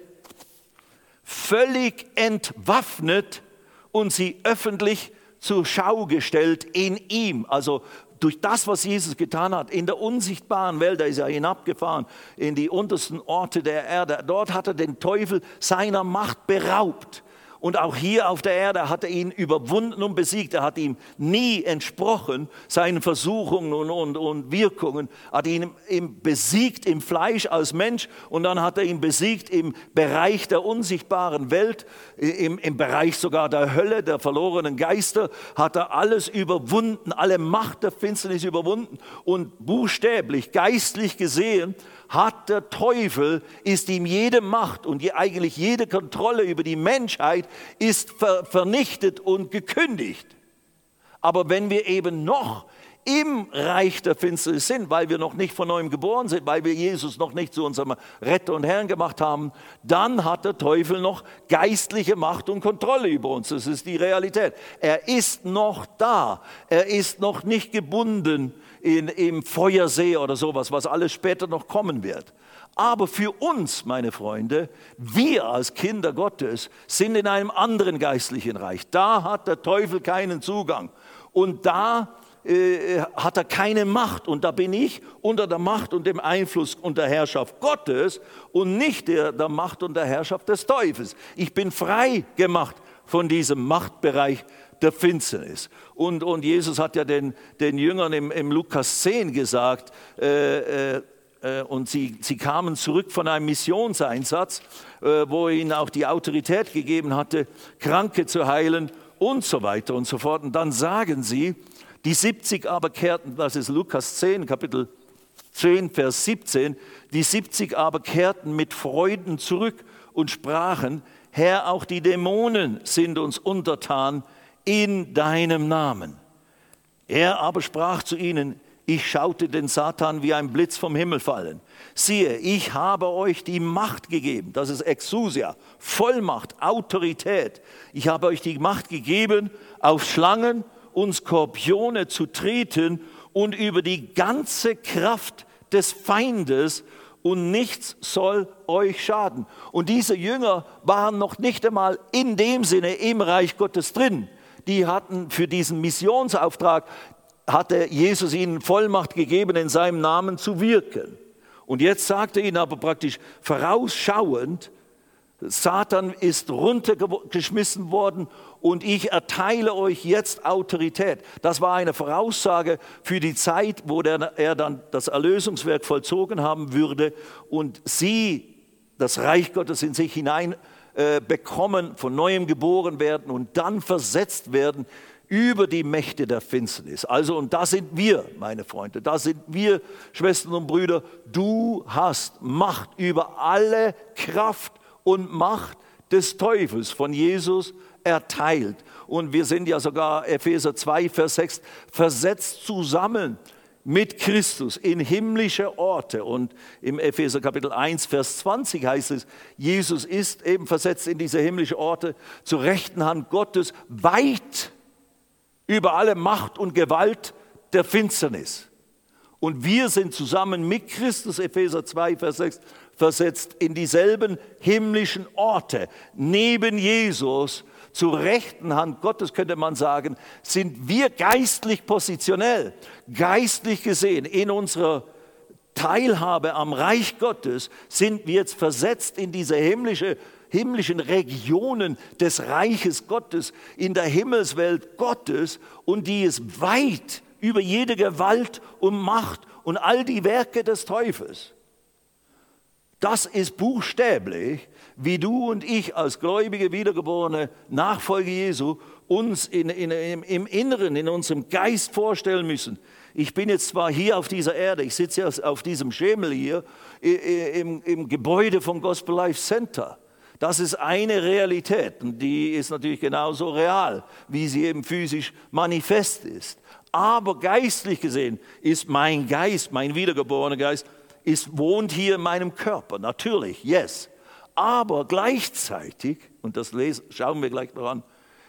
völlig entwaffnet und sie öffentlich zur Schau gestellt in ihm. Also durch das, was Jesus getan hat, in der unsichtbaren Welt, da ist er hinabgefahren, in die untersten Orte der Erde, dort hat er den Teufel seiner Macht beraubt. Und auch hier auf der Erde hat er ihn überwunden und besiegt. Er hat ihm nie entsprochen, seinen Versuchungen und, und, und Wirkungen. Hat ihn im, besiegt im Fleisch als Mensch und dann hat er ihn besiegt im Bereich der unsichtbaren Welt, im, im Bereich sogar der Hölle, der verlorenen Geister, hat er alles überwunden, alle Macht der Finsternis überwunden. Und buchstäblich, geistlich gesehen, hat der Teufel, ist ihm jede Macht und eigentlich jede Kontrolle über die Menschheit ist ver vernichtet und gekündigt. Aber wenn wir eben noch im Reich der Finsternis sind, weil wir noch nicht von neuem geboren sind, weil wir Jesus noch nicht zu unserem Retter und Herrn gemacht haben, dann hat der Teufel noch geistliche Macht und Kontrolle über uns. Das ist die Realität. Er ist noch da. Er ist noch nicht gebunden in, im Feuersee oder sowas, was alles später noch kommen wird. Aber für uns, meine Freunde, wir als Kinder Gottes sind in einem anderen geistlichen Reich. Da hat der Teufel keinen Zugang. Und da äh, hat er keine Macht. Und da bin ich unter der Macht und dem Einfluss und der Herrschaft Gottes und nicht der, der Macht und der Herrschaft des Teufels. Ich bin frei gemacht von diesem Machtbereich der Finsternis. Und, und Jesus hat ja den, den Jüngern im, im Lukas 10 gesagt, äh, äh, äh, und sie, sie kamen zurück von einem Missionseinsatz, äh, wo er ihnen auch die Autorität gegeben hatte, Kranke zu heilen und so weiter und so fort. Und dann sagen sie, die 70 aber kehrten, das ist Lukas 10, Kapitel 10, Vers 17, die 70 aber kehrten mit Freuden zurück und sprachen, Herr, auch die Dämonen sind uns untertan in deinem Namen. Er aber sprach zu ihnen, ich schaute den Satan wie ein Blitz vom Himmel fallen. Siehe, ich habe euch die Macht gegeben, das ist Exousia, Vollmacht, Autorität. Ich habe euch die Macht gegeben, auf Schlangen und Skorpione zu treten und über die ganze Kraft des Feindes und nichts soll euch schaden. Und diese Jünger waren noch nicht einmal in dem Sinne im Reich Gottes drin die hatten für diesen Missionsauftrag, hatte Jesus ihnen Vollmacht gegeben, in seinem Namen zu wirken. Und jetzt sagte er ihnen aber praktisch vorausschauend, Satan ist runtergeschmissen worden und ich erteile euch jetzt Autorität. Das war eine Voraussage für die Zeit, wo der, er dann das Erlösungswerk vollzogen haben würde und sie das Reich Gottes in sich hinein äh, bekommen, von neuem geboren werden und dann versetzt werden über die Mächte der Finsternis. Also, und da sind wir, meine Freunde, da sind wir, Schwestern und Brüder, du hast Macht über alle Kraft und Macht des Teufels von Jesus erteilt. Und wir sind ja sogar, Epheser 2, Vers 6, versetzt zusammen mit Christus in himmlische Orte. Und im Epheser Kapitel 1, Vers 20 heißt es, Jesus ist eben versetzt in diese himmlische Orte zur rechten Hand Gottes, weit über alle Macht und Gewalt der Finsternis. Und wir sind zusammen mit Christus, Epheser 2, Vers 6, versetzt in dieselben himmlischen Orte, neben Jesus, zur rechten Hand Gottes, könnte man sagen, sind wir geistlich positionell, geistlich gesehen in unserer Teilhabe am Reich Gottes sind wir jetzt versetzt in diese himmlische, himmlischen Regionen des Reiches Gottes, in der Himmelswelt Gottes und die ist weit über jede Gewalt und Macht und all die Werke des Teufels. Das ist buchstäblich, wie du und ich als gläubige, wiedergeborene Nachfolger Jesu uns in, in, im, im Inneren, in unserem Geist vorstellen müssen. Ich bin jetzt zwar hier auf dieser Erde, ich sitze ja auf diesem Schemel hier im, im Gebäude vom Gospel Life Center. Das ist eine Realität und die ist natürlich genauso real, wie sie eben physisch manifest ist. Aber geistlich gesehen ist mein Geist, mein wiedergeborener Geist, ist, wohnt hier in meinem Körper, natürlich, yes. Aber gleichzeitig, und das schauen wir gleich noch an,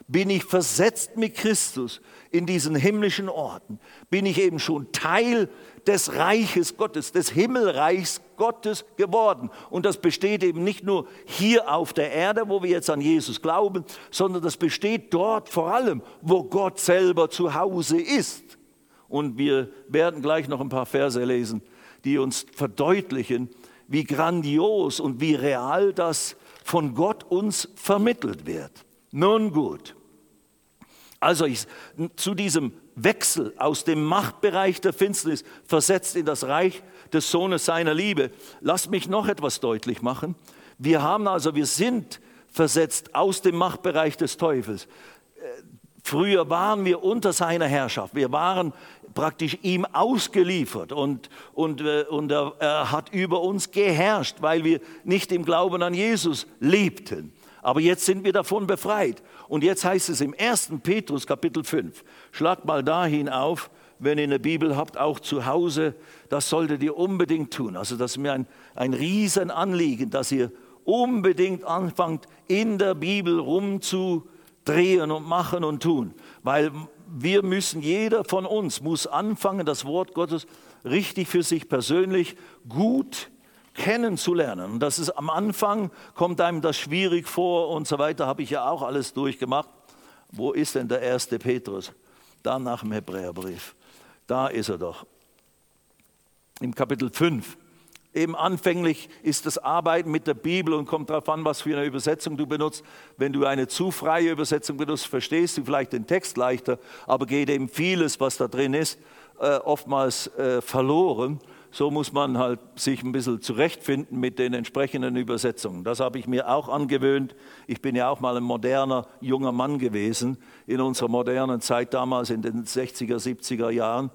bin ich versetzt mit Christus in diesen himmlischen Orten, bin ich eben schon Teil des Reiches Gottes, des Himmelreichs Gottes geworden. Und das besteht eben nicht nur hier auf der Erde, wo wir jetzt an Jesus glauben, sondern das besteht dort vor allem, wo Gott selber zu Hause ist. Und wir werden gleich noch ein paar Verse lesen, die uns verdeutlichen, wie grandios und wie real das von Gott uns vermittelt wird. Nun gut, also ich, zu diesem Wechsel aus dem Machtbereich der Finsternis versetzt in das Reich des Sohnes seiner Liebe. Lass mich noch etwas deutlich machen. Wir haben also, wir sind versetzt aus dem Machtbereich des Teufels. Früher waren wir unter seiner Herrschaft. Wir waren praktisch ihm ausgeliefert und, und, äh, und er, er hat über uns geherrscht, weil wir nicht im Glauben an Jesus lebten. Aber jetzt sind wir davon befreit. Und jetzt heißt es im 1. Petrus Kapitel 5, schlagt mal dahin auf, wenn ihr eine Bibel habt, auch zu Hause, das solltet ihr unbedingt tun. Also das ist mir ein, ein Riesenanliegen, dass ihr unbedingt anfangt, in der Bibel rumzudrehen und machen und tun. Weil wir müssen, jeder von uns muss anfangen, das Wort Gottes richtig für sich persönlich gut kennenzulernen. Und das ist am Anfang, kommt einem das schwierig vor und so weiter, habe ich ja auch alles durchgemacht. Wo ist denn der erste Petrus? Da nach dem Hebräerbrief. Da ist er doch. Im Kapitel 5. Eben anfänglich ist das Arbeiten mit der Bibel und kommt darauf an, was für eine Übersetzung du benutzt. Wenn du eine zu freie Übersetzung benutzt, verstehst du vielleicht den Text leichter, aber geht eben vieles, was da drin ist, äh, oftmals äh, verloren. So muss man halt sich ein bisschen zurechtfinden mit den entsprechenden Übersetzungen. Das habe ich mir auch angewöhnt. Ich bin ja auch mal ein moderner junger Mann gewesen in unserer modernen Zeit damals in den 60er, 70er Jahren.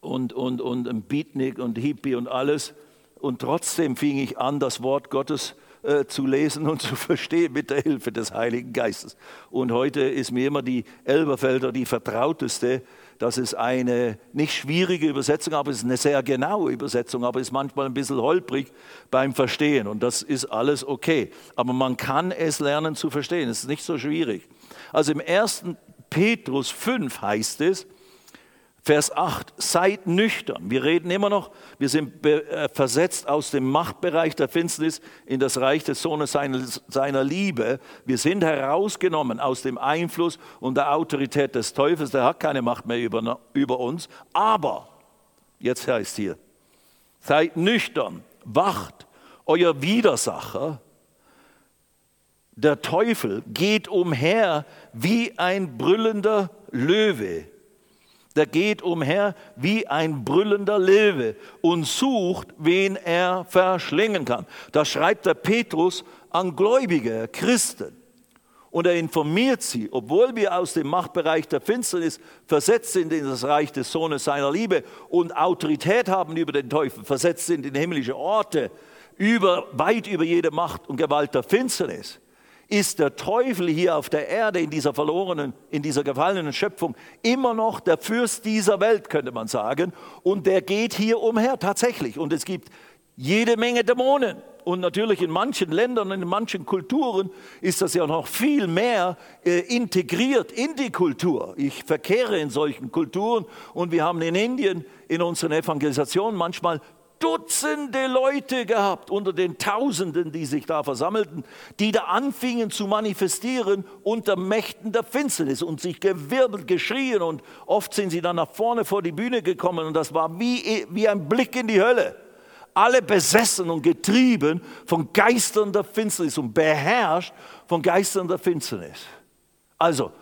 Und, und, und ein Beatnik und Hippie und alles. Und trotzdem fing ich an, das Wort Gottes äh, zu lesen und zu verstehen mit der Hilfe des Heiligen Geistes. Und heute ist mir immer die Elberfelder die vertrauteste das ist eine nicht schwierige Übersetzung, aber es ist eine sehr genaue Übersetzung, aber ist manchmal ein bisschen holprig beim Verstehen und das ist alles okay. Aber man kann es lernen zu verstehen, es ist nicht so schwierig. Also im 1. Petrus 5 heißt es, Vers 8, seid nüchtern. Wir reden immer noch, wir sind äh, versetzt aus dem Machtbereich der Finsternis in das Reich des Sohnes seiner, Liebe. Wir sind herausgenommen aus dem Einfluss und der Autorität des Teufels. Der hat keine Macht mehr über, über uns. Aber, jetzt heißt hier, seid nüchtern, wacht. Euer Widersacher, der Teufel, geht umher wie ein brüllender Löwe der geht umher wie ein brüllender Löwe und sucht, wen er verschlingen kann. Das schreibt der Petrus an gläubige Christen. Und er informiert sie, obwohl wir aus dem Machtbereich der Finsternis versetzt sind in das Reich des Sohnes seiner Liebe und Autorität haben über den Teufel, versetzt sind in himmlische Orte, über, weit über jede Macht und Gewalt der Finsternis ist der Teufel hier auf der Erde in dieser verlorenen, in dieser gefallenen Schöpfung immer noch der Fürst dieser Welt, könnte man sagen. Und der geht hier umher tatsächlich. Und es gibt jede Menge Dämonen. Und natürlich in manchen Ländern, in manchen Kulturen ist das ja noch viel mehr äh, integriert in die Kultur. Ich verkehre in solchen Kulturen und wir haben in Indien in unseren Evangelisationen manchmal Dutzende Leute gehabt unter den Tausenden, die sich da versammelten, die da anfingen zu manifestieren unter Mächten der Finsternis und sich gewirbelt, geschrien und oft sind sie dann nach vorne vor die Bühne gekommen und das war wie, wie ein Blick in die Hölle. Alle besessen und getrieben von Geistern der Finsternis und beherrscht von Geistern der Finsternis. Also,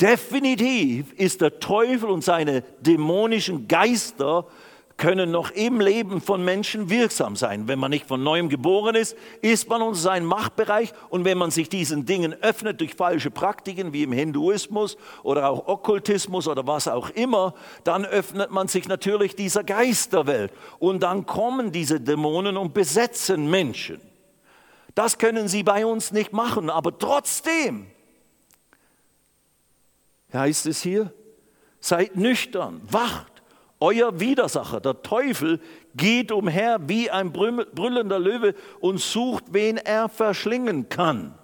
definitiv ist der Teufel und seine dämonischen Geister können noch im Leben von Menschen wirksam sein. Wenn man nicht von neuem geboren ist, ist man unter seinem Machtbereich und wenn man sich diesen Dingen öffnet durch falsche Praktiken wie im Hinduismus oder auch Okkultismus oder was auch immer, dann öffnet man sich natürlich dieser Geisterwelt und dann kommen diese Dämonen und besetzen Menschen. Das können sie bei uns nicht machen, aber trotzdem heißt es hier, seid nüchtern, wacht euer Widersacher, der Teufel, geht umher wie ein brüllender Löwe und sucht, wen er verschlingen kann.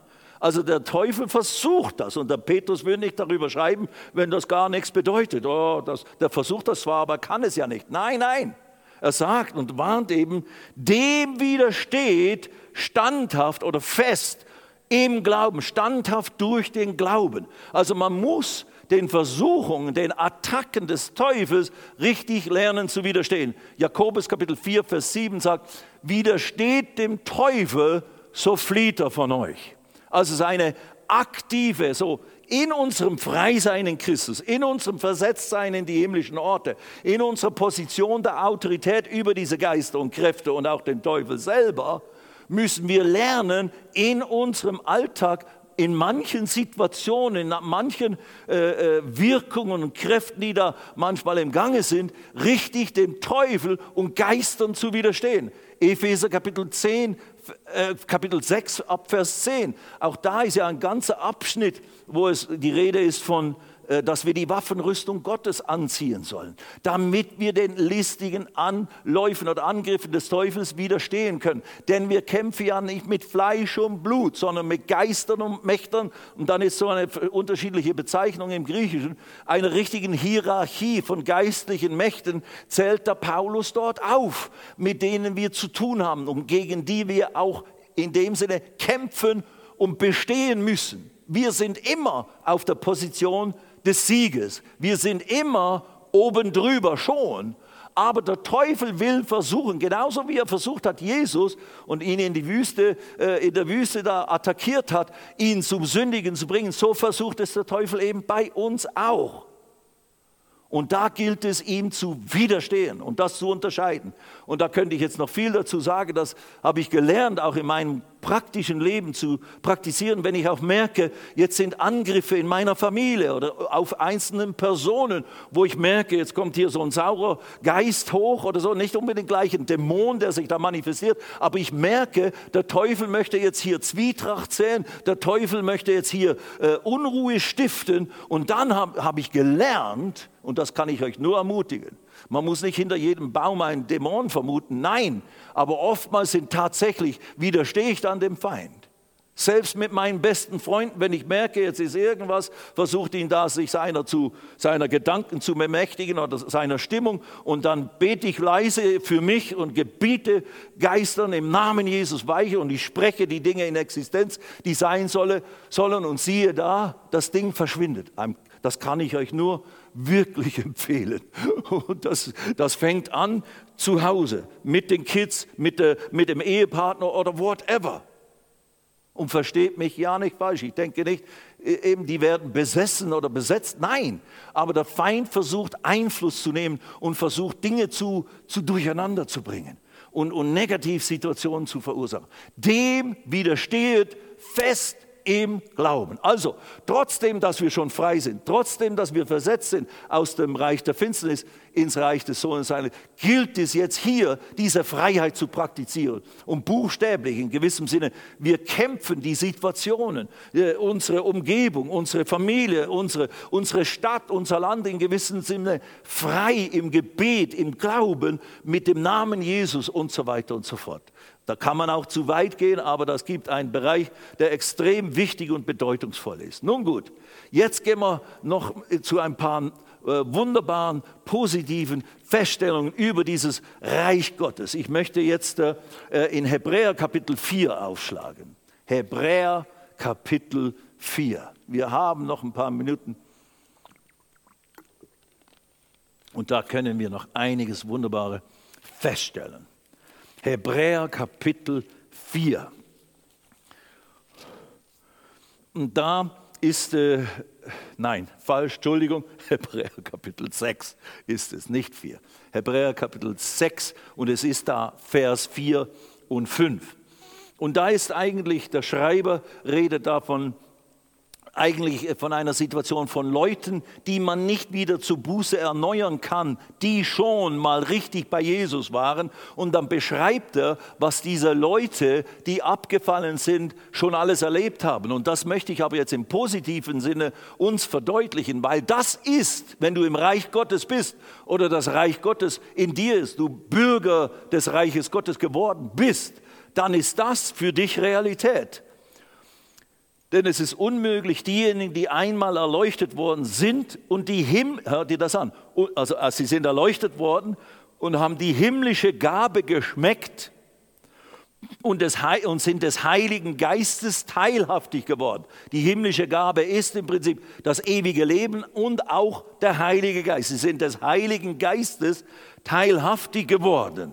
Also der Teufel versucht das und der Petrus will nicht darüber schreiben, wenn das gar nichts bedeutet. Oh, das, der versucht das zwar, aber kann es ja nicht. Nein, nein. Er sagt und warnt eben, dem widersteht standhaft oder fest im Glauben, standhaft durch den Glauben. Also man muss den Versuchungen, den Attacken des Teufels richtig lernen zu widerstehen. Jakobus Kapitel 4, Vers 7 sagt, widersteht dem Teufel, so flieht er von euch. Also es ist eine aktive, so in unserem Freisein in Christus, in unserem Versetztsein in die himmlischen Orte, in unserer Position der Autorität über diese Geister und Kräfte und auch den Teufel selber, müssen wir lernen, in unserem Alltag in manchen Situationen, in manchen äh, äh, Wirkungen und Kräften, die da manchmal im Gange sind, richtig dem Teufel und Geistern zu widerstehen. Epheser Kapitel 10, äh, Kapitel 6 ab Vers 10. Auch da ist ja ein ganzer Abschnitt, wo es die Rede ist von dass wir die Waffenrüstung Gottes anziehen sollen, damit wir den listigen Anläufen oder Angriffen des Teufels widerstehen können. Denn wir kämpfen ja nicht mit Fleisch und Blut, sondern mit Geistern und Mächtern. Und dann ist so eine unterschiedliche Bezeichnung im Griechischen, einer richtigen Hierarchie von geistlichen Mächten zählt der Paulus dort auf, mit denen wir zu tun haben und gegen die wir auch in dem Sinne kämpfen und bestehen müssen. Wir sind immer auf der Position des Sieges. Wir sind immer oben drüber schon. Aber der Teufel will versuchen, genauso wie er versucht hat, Jesus und ihn in die Wüste, äh, in der Wüste da attackiert hat, ihn zum Sündigen zu bringen, so versucht es der Teufel eben bei uns auch. Und da gilt es ihm zu widerstehen und das zu unterscheiden. Und da könnte ich jetzt noch viel dazu sagen, das habe ich gelernt, auch in meinem praktischen Leben zu praktizieren, wenn ich auch merke, jetzt sind Angriffe in meiner Familie oder auf einzelnen Personen, wo ich merke, jetzt kommt hier so ein saurer Geist hoch oder so, nicht unbedingt gleich ein Dämon, der sich da manifestiert, aber ich merke, der Teufel möchte jetzt hier Zwietracht sehen, der Teufel möchte jetzt hier äh, Unruhe stiften und dann habe hab ich gelernt, und das kann ich euch nur ermutigen, man muss nicht hinter jedem Baum einen Dämon vermuten, nein, aber oftmals sind tatsächlich, widerstehe ich dann dem Feind. Selbst mit meinen besten Freunden, wenn ich merke, jetzt ist irgendwas, versucht ihn da, sich seiner, zu, seiner Gedanken zu bemächtigen oder seiner Stimmung. Und dann bete ich leise für mich und gebiete Geistern im Namen Jesus weiche und ich spreche die Dinge in Existenz, die sein solle, sollen. Und siehe da, das Ding verschwindet. Das kann ich euch nur wirklich empfehlen. Und das, das fängt an zu Hause mit den Kids, mit, der, mit dem Ehepartner oder whatever. Und versteht mich ja nicht falsch. Ich denke nicht, e, eben die werden besessen oder besetzt. Nein, aber der Feind versucht Einfluss zu nehmen und versucht Dinge zu, zu durcheinander zu bringen und, und Negativsituationen zu verursachen. Dem widersteht fest im Glauben. Also, trotzdem, dass wir schon frei sind, trotzdem, dass wir versetzt sind aus dem Reich der Finsternis ins Reich des Sohnes seines, gilt es jetzt hier, diese Freiheit zu praktizieren. Und buchstäblich, in gewissem Sinne, wir kämpfen die Situationen, äh, unsere Umgebung, unsere Familie, unsere, unsere Stadt, unser Land in gewissem Sinne frei im Gebet, im Glauben mit dem Namen Jesus und so weiter und so fort. Da kann man auch zu weit gehen, aber das gibt einen Bereich, der extrem wichtig und bedeutungsvoll ist. Nun gut, jetzt gehen wir noch zu ein paar äh, wunderbaren, positiven Feststellungen über dieses Reich Gottes. Ich möchte jetzt äh, in Hebräer Kapitel 4 aufschlagen. Hebräer Kapitel 4. Wir haben noch ein paar Minuten. Und da können wir noch einiges Wunderbare feststellen. Hebräer Kapitel 4. Und da ist, äh, nein, falsch, Entschuldigung, Hebräer Kapitel 6 ist es, nicht 4. Hebräer Kapitel 6 und es ist da Vers 4 und 5. Und da ist eigentlich, der Schreiber redet davon, eigentlich von einer Situation von Leuten, die man nicht wieder zu Buße erneuern kann, die schon mal richtig bei Jesus waren. Und dann beschreibt er, was diese Leute, die abgefallen sind, schon alles erlebt haben. Und das möchte ich aber jetzt im positiven Sinne uns verdeutlichen, weil das ist, wenn du im Reich Gottes bist oder das Reich Gottes in dir ist, du Bürger des Reiches Gottes geworden bist, dann ist das für dich Realität. Denn es ist unmöglich, diejenigen, die einmal erleuchtet worden sind und die Himmel, hört ihr das an, also sie sind erleuchtet worden und haben die himmlische Gabe geschmeckt und, des, und sind des Heiligen Geistes teilhaftig geworden. Die himmlische Gabe ist im Prinzip das ewige Leben und auch der Heilige Geist. Sie sind des Heiligen Geistes teilhaftig geworden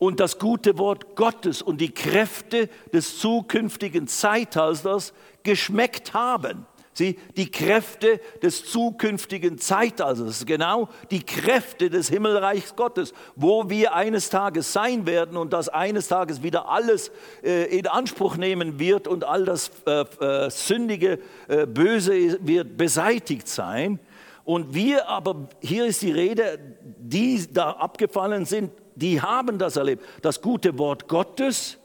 und das gute Wort Gottes und die Kräfte des zukünftigen Zeitalters geschmeckt haben. Sie, die Kräfte des zukünftigen Zeitalters, genau die Kräfte des Himmelreichs Gottes, wo wir eines Tages sein werden und das eines Tages wieder alles äh, in Anspruch nehmen wird und all das äh, äh, sündige, äh, böse wird beseitigt sein. Und wir aber, hier ist die Rede, die da abgefallen sind, die haben das erlebt. Das gute Wort Gottes,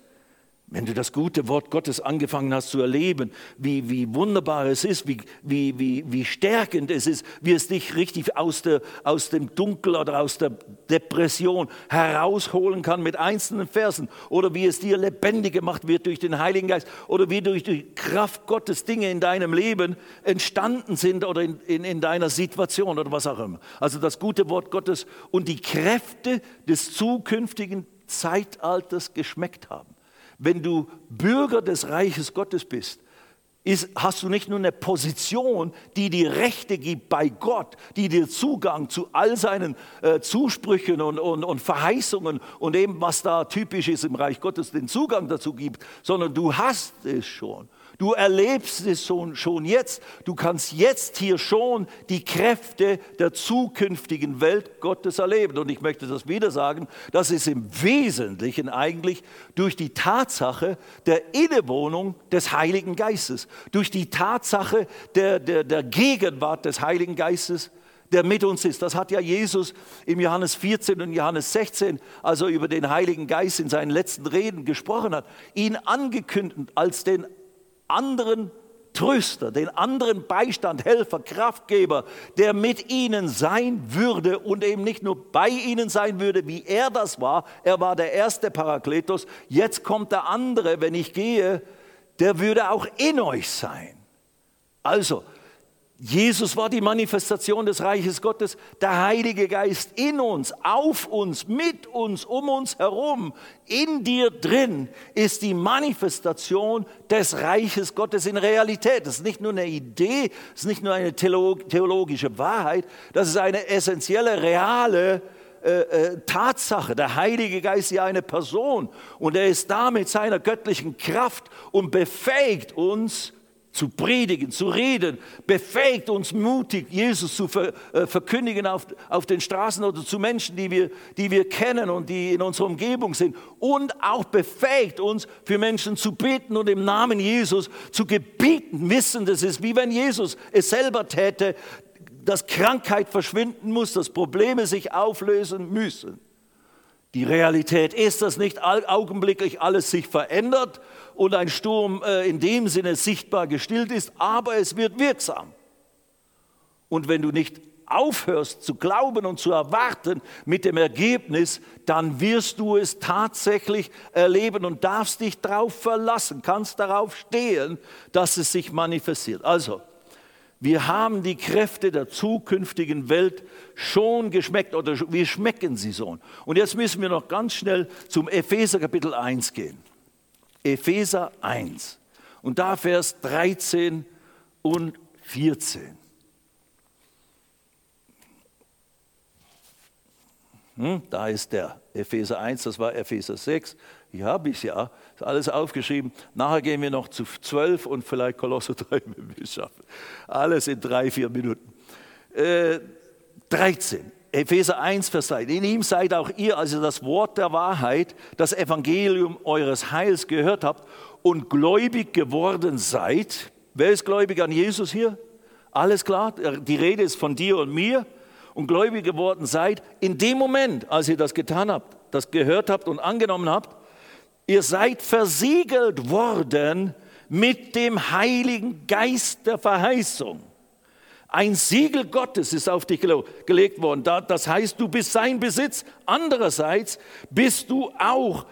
wenn du das gute Wort Gottes angefangen hast zu erleben, wie, wie wunderbar es ist, wie, wie, wie, wie stärkend es ist, wie es dich richtig aus, der, aus dem Dunkel oder aus der Depression herausholen kann mit einzelnen Versen oder wie es dir lebendig gemacht wird durch den Heiligen Geist oder wie durch die Kraft Gottes Dinge in deinem Leben entstanden sind oder in, in, in deiner Situation oder was auch immer. Also das gute Wort Gottes und die Kräfte des zukünftigen Zeitalters geschmeckt haben. Wenn du Bürger des Reiches Gottes bist, ist, hast du nicht nur eine Position, die dir Rechte gibt bei Gott, die dir Zugang zu all seinen äh, Zusprüchen und, und, und Verheißungen und dem, was da typisch ist im Reich Gottes, den Zugang dazu gibt, sondern du hast es schon. Du erlebst es schon jetzt. Du kannst jetzt hier schon die Kräfte der zukünftigen Welt Gottes erleben. Und ich möchte das wieder sagen, das ist im Wesentlichen eigentlich durch die Tatsache der Innewohnung des Heiligen Geistes, durch die Tatsache der, der, der Gegenwart des Heiligen Geistes der mit uns ist. Das hat ja Jesus im Johannes 14 und Johannes 16, als er über den Heiligen Geist in seinen letzten Reden gesprochen hat, ihn angekündigt als den anderen Tröster, den anderen Beistand, Helfer, Kraftgeber, der mit ihnen sein würde und eben nicht nur bei ihnen sein würde, wie er das war. Er war der erste Parakletos. Jetzt kommt der andere, wenn ich gehe, der würde auch in euch sein. Also, Jesus war die Manifestation des Reiches Gottes, der Heilige Geist in uns, auf uns, mit uns, um uns herum, in dir drin ist die Manifestation des Reiches Gottes in Realität. Das ist nicht nur eine Idee, das ist nicht nur eine theologische Wahrheit, das ist eine essentielle, reale äh, äh, Tatsache. Der Heilige Geist ist ja eine Person und er ist da mit seiner göttlichen Kraft und befähigt uns, zu predigen, zu reden, befähigt uns mutig, Jesus zu äh, verkündigen auf, auf den Straßen oder zu Menschen, die wir, die wir kennen und die in unserer Umgebung sind. Und auch befähigt uns, für Menschen zu beten und im Namen Jesus zu gebieten, wissen, das ist wie wenn Jesus es selber täte, dass Krankheit verschwinden muss, dass Probleme sich auflösen müssen. Die Realität ist, dass nicht augenblicklich alles sich verändert und ein Sturm äh, in dem Sinne sichtbar gestillt ist, aber es wird wirksam. Und wenn du nicht aufhörst zu glauben und zu erwarten mit dem Ergebnis, dann wirst du es tatsächlich erleben und darfst dich darauf verlassen, kannst darauf stehen, dass es sich manifestiert. Also, wir haben die Kräfte der zukünftigen Welt schon geschmeckt oder wir schmecken sie so. Und jetzt müssen wir noch ganz schnell zum Epheser Kapitel 1 gehen. Epheser 1 und da Vers 13 und 14. Hm, da ist der Epheser 1, das war Epheser 6. Hier habe es ja, ist alles aufgeschrieben. Nachher gehen wir noch zu 12 und vielleicht Kolosser 3, wenn wir es schaffen. Alles in drei, vier Minuten. Äh, 13. Epheser 1, Vers 3. In ihm seid auch ihr, also das Wort der Wahrheit, das Evangelium eures Heils gehört habt und gläubig geworden seid. Wer ist gläubig an Jesus hier? Alles klar? Die Rede ist von dir und mir und gläubig geworden seid, in dem Moment, als ihr das getan habt, das gehört habt und angenommen habt, ihr seid versiegelt worden mit dem Heiligen Geist der Verheißung. Ein Siegel Gottes ist auf dich gelegt worden. Das heißt, du bist sein Besitz. Andererseits bist du auch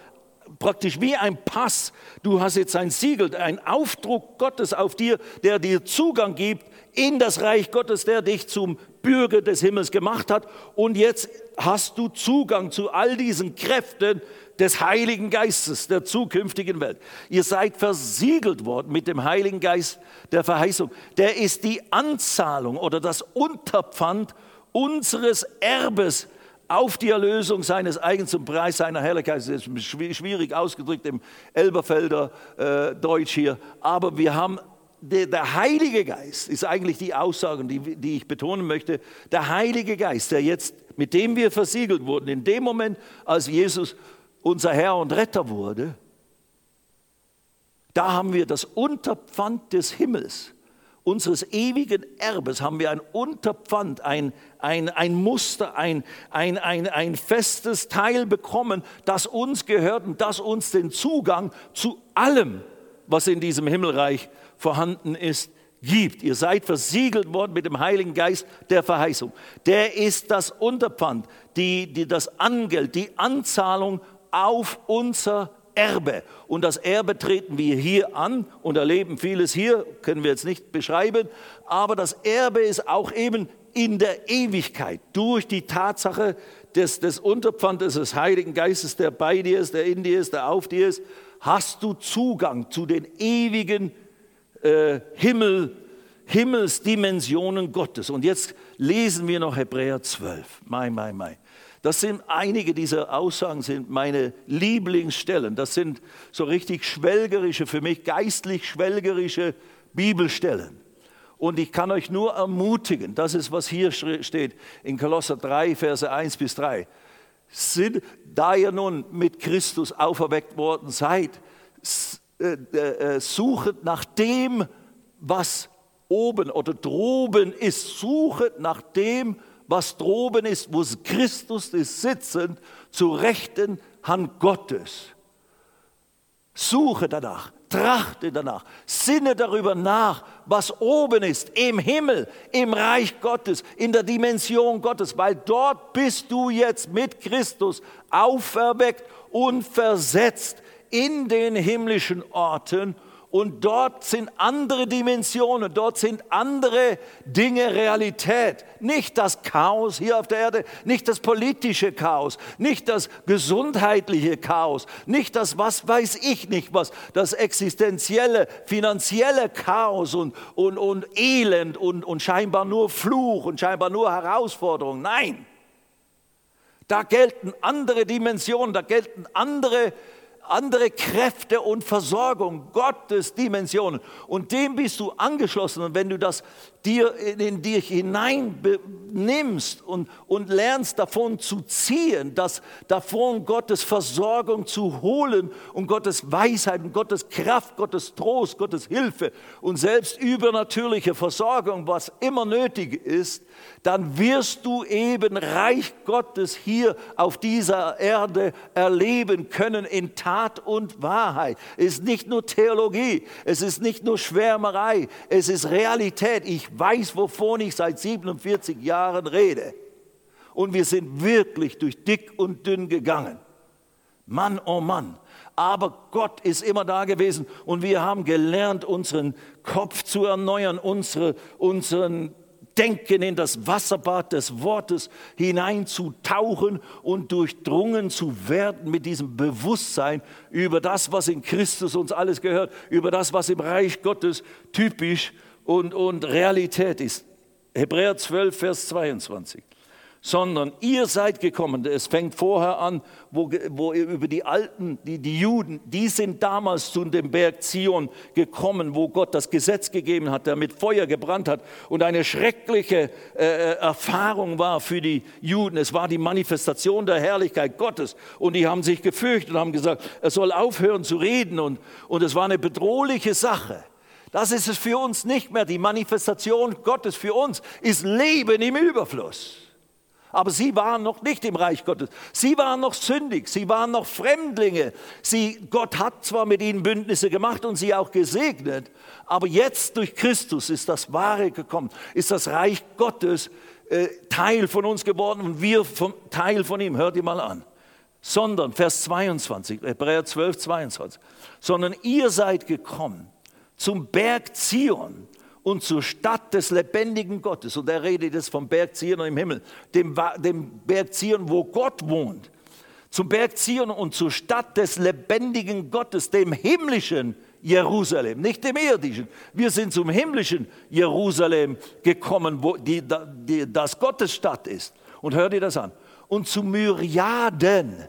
praktisch wie ein Pass. Du hast jetzt ein Siegel, ein Aufdruck Gottes auf dir, der dir Zugang gibt in das Reich Gottes, der dich zum Bürger des Himmels gemacht hat. Und jetzt hast du Zugang zu all diesen Kräften des Heiligen Geistes der zukünftigen Welt. Ihr seid versiegelt worden mit dem Heiligen Geist der Verheißung. Der ist die Anzahlung oder das Unterpfand unseres Erbes auf die Erlösung seines eigens zum Preis seiner Herrlichkeit. Das ist schwierig ausgedrückt im Elberfelder äh, Deutsch hier. Aber wir haben der, Heilige Geist ist eigentlich die Aussage, die, die ich betonen möchte. Der Heilige Geist, der jetzt, mit dem wir versiegelt wurden, in dem Moment, als Jesus unser Herr und Retter wurde, da haben wir das Unterpfand des Himmels, unseres ewigen Erbes, haben wir ein Unterpfand, ein, ein, ein Muster, ein, ein, ein, ein festes Teil bekommen, das uns gehört und das uns den Zugang zu allem, was in diesem Himmelreich vorhanden ist, gibt. Ihr seid versiegelt worden mit dem Heiligen Geist der Verheißung. Der ist das Unterpfand, die, die, das Angeld, die Anzahlung auf unser Erbe. Und das Erbe treten wir hier an und erleben vieles hier, können wir jetzt nicht beschreiben, aber das Erbe ist auch eben in der Ewigkeit durch die Tatsache des, des Unterpfandes des Heiligen Geistes, der bei dir ist, der in dir ist, der auf dir ist, hast du Zugang zu den ewigen äh, Himmel, Himmelsdimensionen Gottes. Und jetzt lesen wir noch Hebräer 12. Mai, mai, mai. Das sind einige dieser Aussagen, sind meine Lieblingsstellen. Das sind so richtig schwelgerische, für mich geistlich schwelgerische Bibelstellen. Und ich kann euch nur ermutigen, das ist, was hier steht in Kolosser 3, Verse 1 bis 3. Sind, da ihr nun mit Christus auferweckt worden seid, äh, äh, suchet nach dem, was oben oder droben ist. Suchet nach dem, was droben ist, wo Christus ist sitzend, zu Rechten Hand Gottes. Suche danach, trachte danach, sinne darüber nach, was oben ist, im Himmel, im Reich Gottes, in der Dimension Gottes, weil dort bist du jetzt mit Christus auferweckt und versetzt in den himmlischen Orten und dort sind andere Dimensionen, dort sind andere Dinge Realität. Nicht das Chaos hier auf der Erde, nicht das politische Chaos, nicht das gesundheitliche Chaos, nicht das was weiß ich nicht was, das existenzielle, finanzielle Chaos und, und, und Elend und, und scheinbar nur Fluch und scheinbar nur Herausforderung. Nein, da gelten andere Dimensionen, da gelten andere andere Kräfte und Versorgung, Gottes Dimensionen. Und dem bist du angeschlossen. Und wenn du das dir in dich hinein nimmst und, und lernst davon zu ziehen, dass davon Gottes Versorgung zu holen und Gottes Weisheit und Gottes Kraft, Gottes Trost, Gottes Hilfe und selbst übernatürliche Versorgung, was immer nötig ist, dann wirst du eben Reich Gottes hier auf dieser Erde erleben können in Tat und Wahrheit. Es ist nicht nur Theologie, es ist nicht nur Schwärmerei, es ist Realität. Ich weiß, wovon ich seit 47 Jahren rede. Und wir sind wirklich durch dick und dünn gegangen. Mann, oh Mann. Aber Gott ist immer da gewesen und wir haben gelernt, unseren Kopf zu erneuern, unsere, unseren Denken in das Wasserbad des Wortes hineinzutauchen und durchdrungen zu werden mit diesem Bewusstsein über das, was in Christus uns alles gehört, über das, was im Reich Gottes typisch und, und Realität ist. Hebräer 12, Vers 22 sondern ihr seid gekommen. Es fängt vorher an, wo, wo über die Alten, die, die Juden, die sind damals zu dem Berg Zion gekommen, wo Gott das Gesetz gegeben hat, der mit Feuer gebrannt hat und eine schreckliche äh, äh, Erfahrung war für die Juden. Es war die Manifestation der Herrlichkeit Gottes und die haben sich gefürchtet und haben gesagt, er soll aufhören zu reden und, und es war eine bedrohliche Sache. Das ist es für uns nicht mehr. Die Manifestation Gottes für uns ist Leben im Überfluss. Aber sie waren noch nicht im Reich Gottes. Sie waren noch sündig. Sie waren noch Fremdlinge. Sie, Gott hat zwar mit ihnen Bündnisse gemacht und sie auch gesegnet, aber jetzt durch Christus ist das Wahre gekommen, ist das Reich Gottes äh, Teil von uns geworden und wir vom, Teil von ihm. Hört ihr mal an. Sondern, Vers 22, Hebräer 12, 22, sondern ihr seid gekommen zum Berg Zion und zur Stadt des lebendigen Gottes. Und er redet jetzt vom Berg Zion im Himmel, dem, dem Berg Zion, wo Gott wohnt. Zum Berg Zion und zur Stadt des lebendigen Gottes, dem himmlischen Jerusalem, nicht dem irdischen. Wir sind zum himmlischen Jerusalem gekommen, wo die, die, das Gottes Stadt ist. Und hört ihr das an? Und zu Myriaden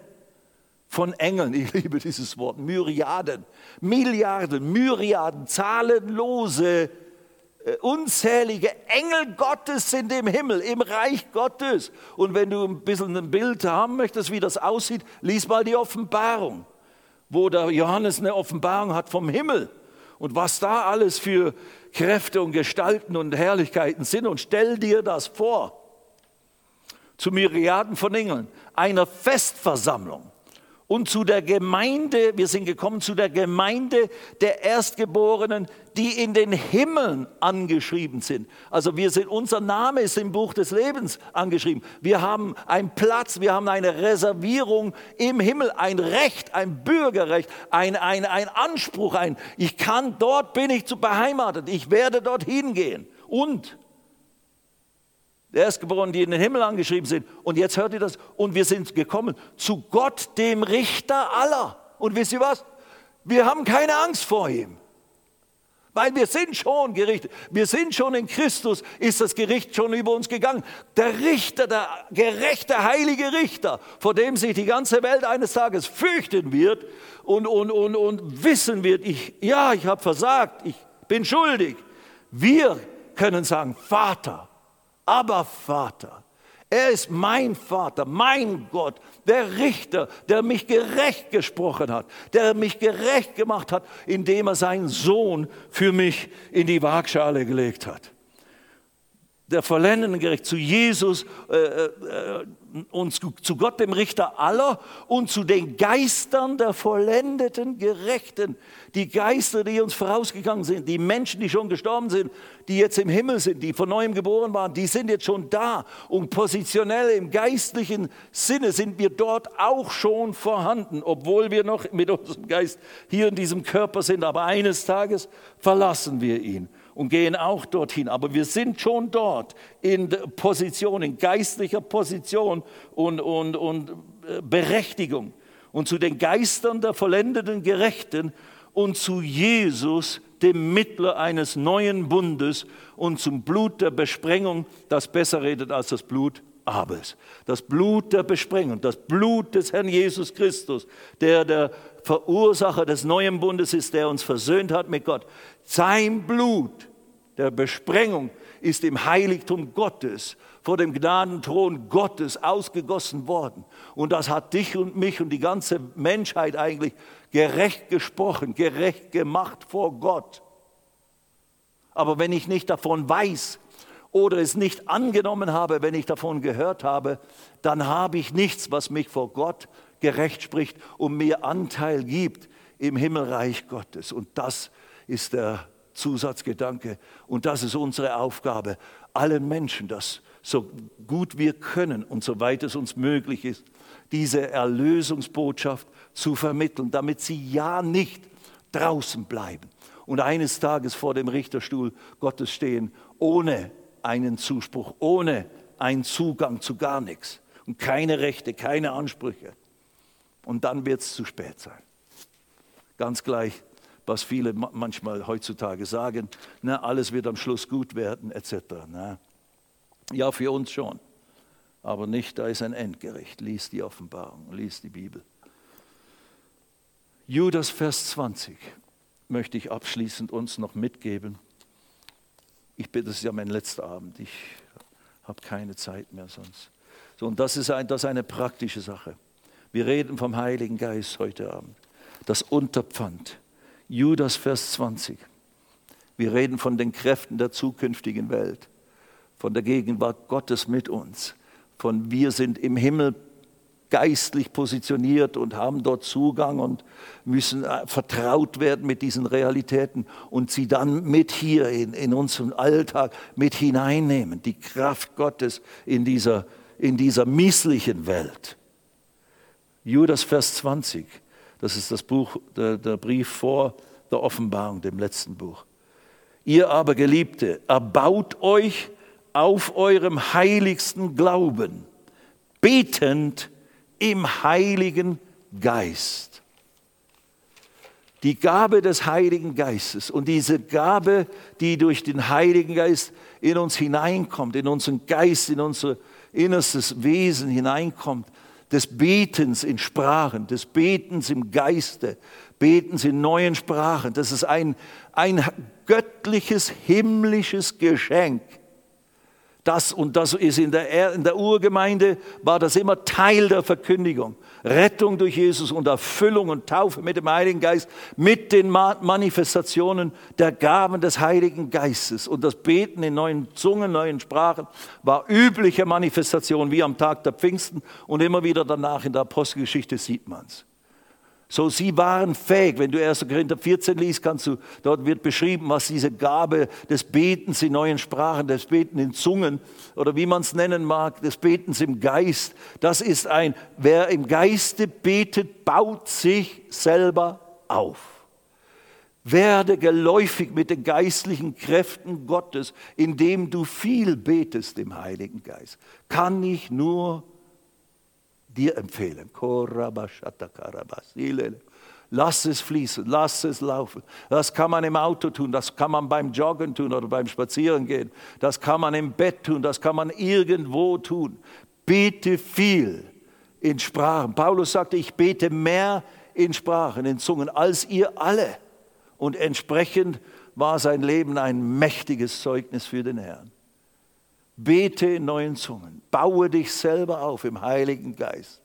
von Engeln, ich liebe dieses Wort, Myriaden, Milliarden, Myriaden, zahlenlose äh, unzählige Engel Gottes sind im Himmel, im Reich Gottes. Und wenn du ein bisschen ein Bild haben möchtest, wie das aussieht, lies mal die Offenbarung, wo der Johannes eine Offenbarung hat vom Himmel und was da alles für Kräfte und Gestalten und Herrlichkeiten sind. Und stell dir das vor, zu Myriaden von Engeln, einer Festversammlung und zu der Gemeinde, wir sind gekommen zu der Gemeinde der Erstgeborenen, die in den Himmeln angeschrieben sind. Also wir sind, unser Name ist im Buch des Lebens angeschrieben. Wir haben einen Platz, wir haben eine Reservierung im Himmel, ein Recht, ein Bürgerrecht, ein, ein, ein Anspruch, ein, ich kann, dort bin ich zu beheimatet, ich werde dorthin gehen. Und der Erstgeborenen, die in den Himmel angeschrieben sind. Und jetzt hört ihr das. Und wir sind gekommen zu Gott, dem Richter aller. Und wisst ihr was? Wir haben keine Angst vor ihm. Weil wir sind schon gerichtet. Wir sind schon in Christus, ist das Gericht schon über uns gegangen. Der Richter, der gerechte, heilige Richter, vor dem sich die ganze Welt eines Tages fürchten wird und, und, und, und wissen wird, ich, ja, ich habe versagt, ich bin schuldig. Wir können sagen, Vater, aber Vater. Er ist mein Vater, mein Gott, der Richter, der mich gerecht gesprochen hat, der mich gerecht gemacht hat, indem er seinen Sohn für mich in die Waagschale gelegt hat. Der vollendeten Gericht zu Jesus äh, äh, und zu, zu Gott, dem Richter aller und zu den Geistern der vollendeten Gerechten. Die Geister, die uns vorausgegangen sind, die Menschen, die schon gestorben sind, die jetzt im Himmel sind, die von neuem geboren waren, die sind jetzt schon da. Und positionell im geistlichen Sinne sind wir dort auch schon vorhanden, obwohl wir noch mit unserem Geist hier in diesem Körper sind. Aber eines Tages verlassen wir ihn und gehen auch dorthin. Aber wir sind schon dort in Position, in geistlicher Position und, und, und äh, Berechtigung. Und zu den Geistern der vollendeten Gerechten und zu Jesus, dem Mittler eines neuen Bundes und zum Blut der Besprengung, das besser redet als das Blut Abels. Das Blut der Besprengung, das Blut des Herrn Jesus Christus, der der Verursacher des neuen Bundes ist, der uns versöhnt hat mit Gott. Sein Blut der Besprengung ist im Heiligtum Gottes, vor dem Gnadenthron Gottes ausgegossen worden. Und das hat dich und mich und die ganze Menschheit eigentlich gerecht gesprochen, gerecht gemacht vor Gott. Aber wenn ich nicht davon weiß oder es nicht angenommen habe, wenn ich davon gehört habe, dann habe ich nichts, was mich vor Gott gerecht spricht und mir Anteil gibt im Himmelreich Gottes. Und das ist der Zusatzgedanke und das ist unsere Aufgabe, allen Menschen das so gut wir können und soweit es uns möglich ist, diese Erlösungsbotschaft zu vermitteln, damit sie ja nicht draußen bleiben und eines Tages vor dem Richterstuhl Gottes stehen, ohne einen Zuspruch, ohne einen Zugang zu gar nichts und keine Rechte, keine Ansprüche. Und dann wird es zu spät sein. Ganz gleich, was viele manchmal heutzutage sagen, na, alles wird am Schluss gut werden, etc. Na, ja, für uns schon, aber nicht, da ist ein Endgericht. Lies die Offenbarung, lies die Bibel. Judas Vers 20 möchte ich abschließend uns noch mitgeben. Ich bitte, das ist ja mein letzter Abend, ich habe keine Zeit mehr sonst. So, und das ist, ein, das ist eine praktische Sache. Wir reden vom Heiligen Geist heute Abend. Das Unterpfand. Judas Vers 20. Wir reden von den Kräften der zukünftigen Welt, von der Gegenwart Gottes mit uns, von wir sind im Himmel geistlich positioniert und haben dort Zugang und müssen äh, vertraut werden mit diesen Realitäten und sie dann mit hier in, in unseren Alltag mit hineinnehmen, die Kraft Gottes in dieser, in dieser misslichen Welt. Judas Vers 20, das ist das Buch, der, der Brief vor der Offenbarung, dem letzten Buch. Ihr aber Geliebte, erbaut euch auf eurem heiligsten Glauben, betend im Heiligen Geist. Die Gabe des Heiligen Geistes und diese Gabe, die durch den Heiligen Geist in uns hineinkommt, in unseren Geist, in unser innerstes Wesen hineinkommt, des Betens in Sprachen, des Betens im Geiste, Betens in neuen Sprachen, das ist ein, ein göttliches, himmlisches Geschenk das und das ist in der, in der Urgemeinde, war das immer Teil der Verkündigung. Rettung durch Jesus und Erfüllung und Taufe mit dem Heiligen Geist, mit den Manifestationen der Gaben des Heiligen Geistes. Und das Beten in neuen Zungen, neuen Sprachen war übliche Manifestation wie am Tag der Pfingsten und immer wieder danach in der Apostelgeschichte sieht man es. So, sie waren fähig. Wenn du 1. Korinther 14 liest, kannst du, dort wird beschrieben, was diese Gabe des Betens in neuen Sprachen, des Beten in Zungen oder wie man es nennen mag, des Betens im Geist, das ist ein, wer im Geiste betet, baut sich selber auf. Werde geläufig mit den geistlichen Kräften Gottes, indem du viel betest im Heiligen Geist. Kann ich nur dir empfehlen. Lass es fließen, lass es laufen. Das kann man im Auto tun, das kann man beim Joggen tun oder beim Spazierengehen, das kann man im Bett tun, das kann man irgendwo tun. Bete viel in Sprachen. Paulus sagte, ich bete mehr in Sprachen, in Zungen, als ihr alle. Und entsprechend war sein Leben ein mächtiges Zeugnis für den Herrn. Bete in neuen Zungen. Baue dich selber auf im Heiligen Geist.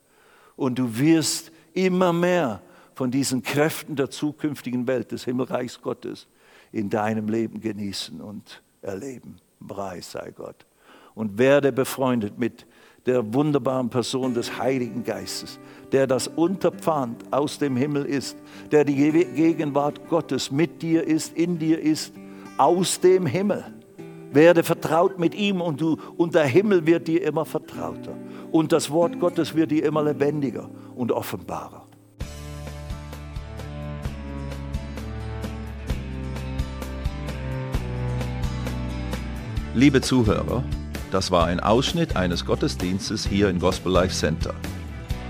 Und du wirst immer mehr von diesen Kräften der zukünftigen Welt, des Himmelreichs Gottes, in deinem Leben genießen und erleben. Preis sei Gott. Und werde befreundet mit der wunderbaren Person des Heiligen Geistes, der das Unterpfand aus dem Himmel ist, der die Gegenwart Gottes mit dir ist, in dir ist, aus dem Himmel. Werde vertraut mit ihm und, du, und der Himmel wird dir immer vertrauter. Und das Wort Gottes wird dir immer lebendiger und offenbarer. Liebe Zuhörer, das war ein Ausschnitt eines Gottesdienstes hier im Gospel Life Center.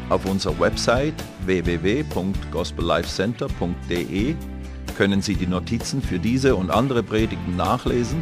Auf unserer Website www.gospellifecenter.de können Sie die Notizen für diese und andere Predigten nachlesen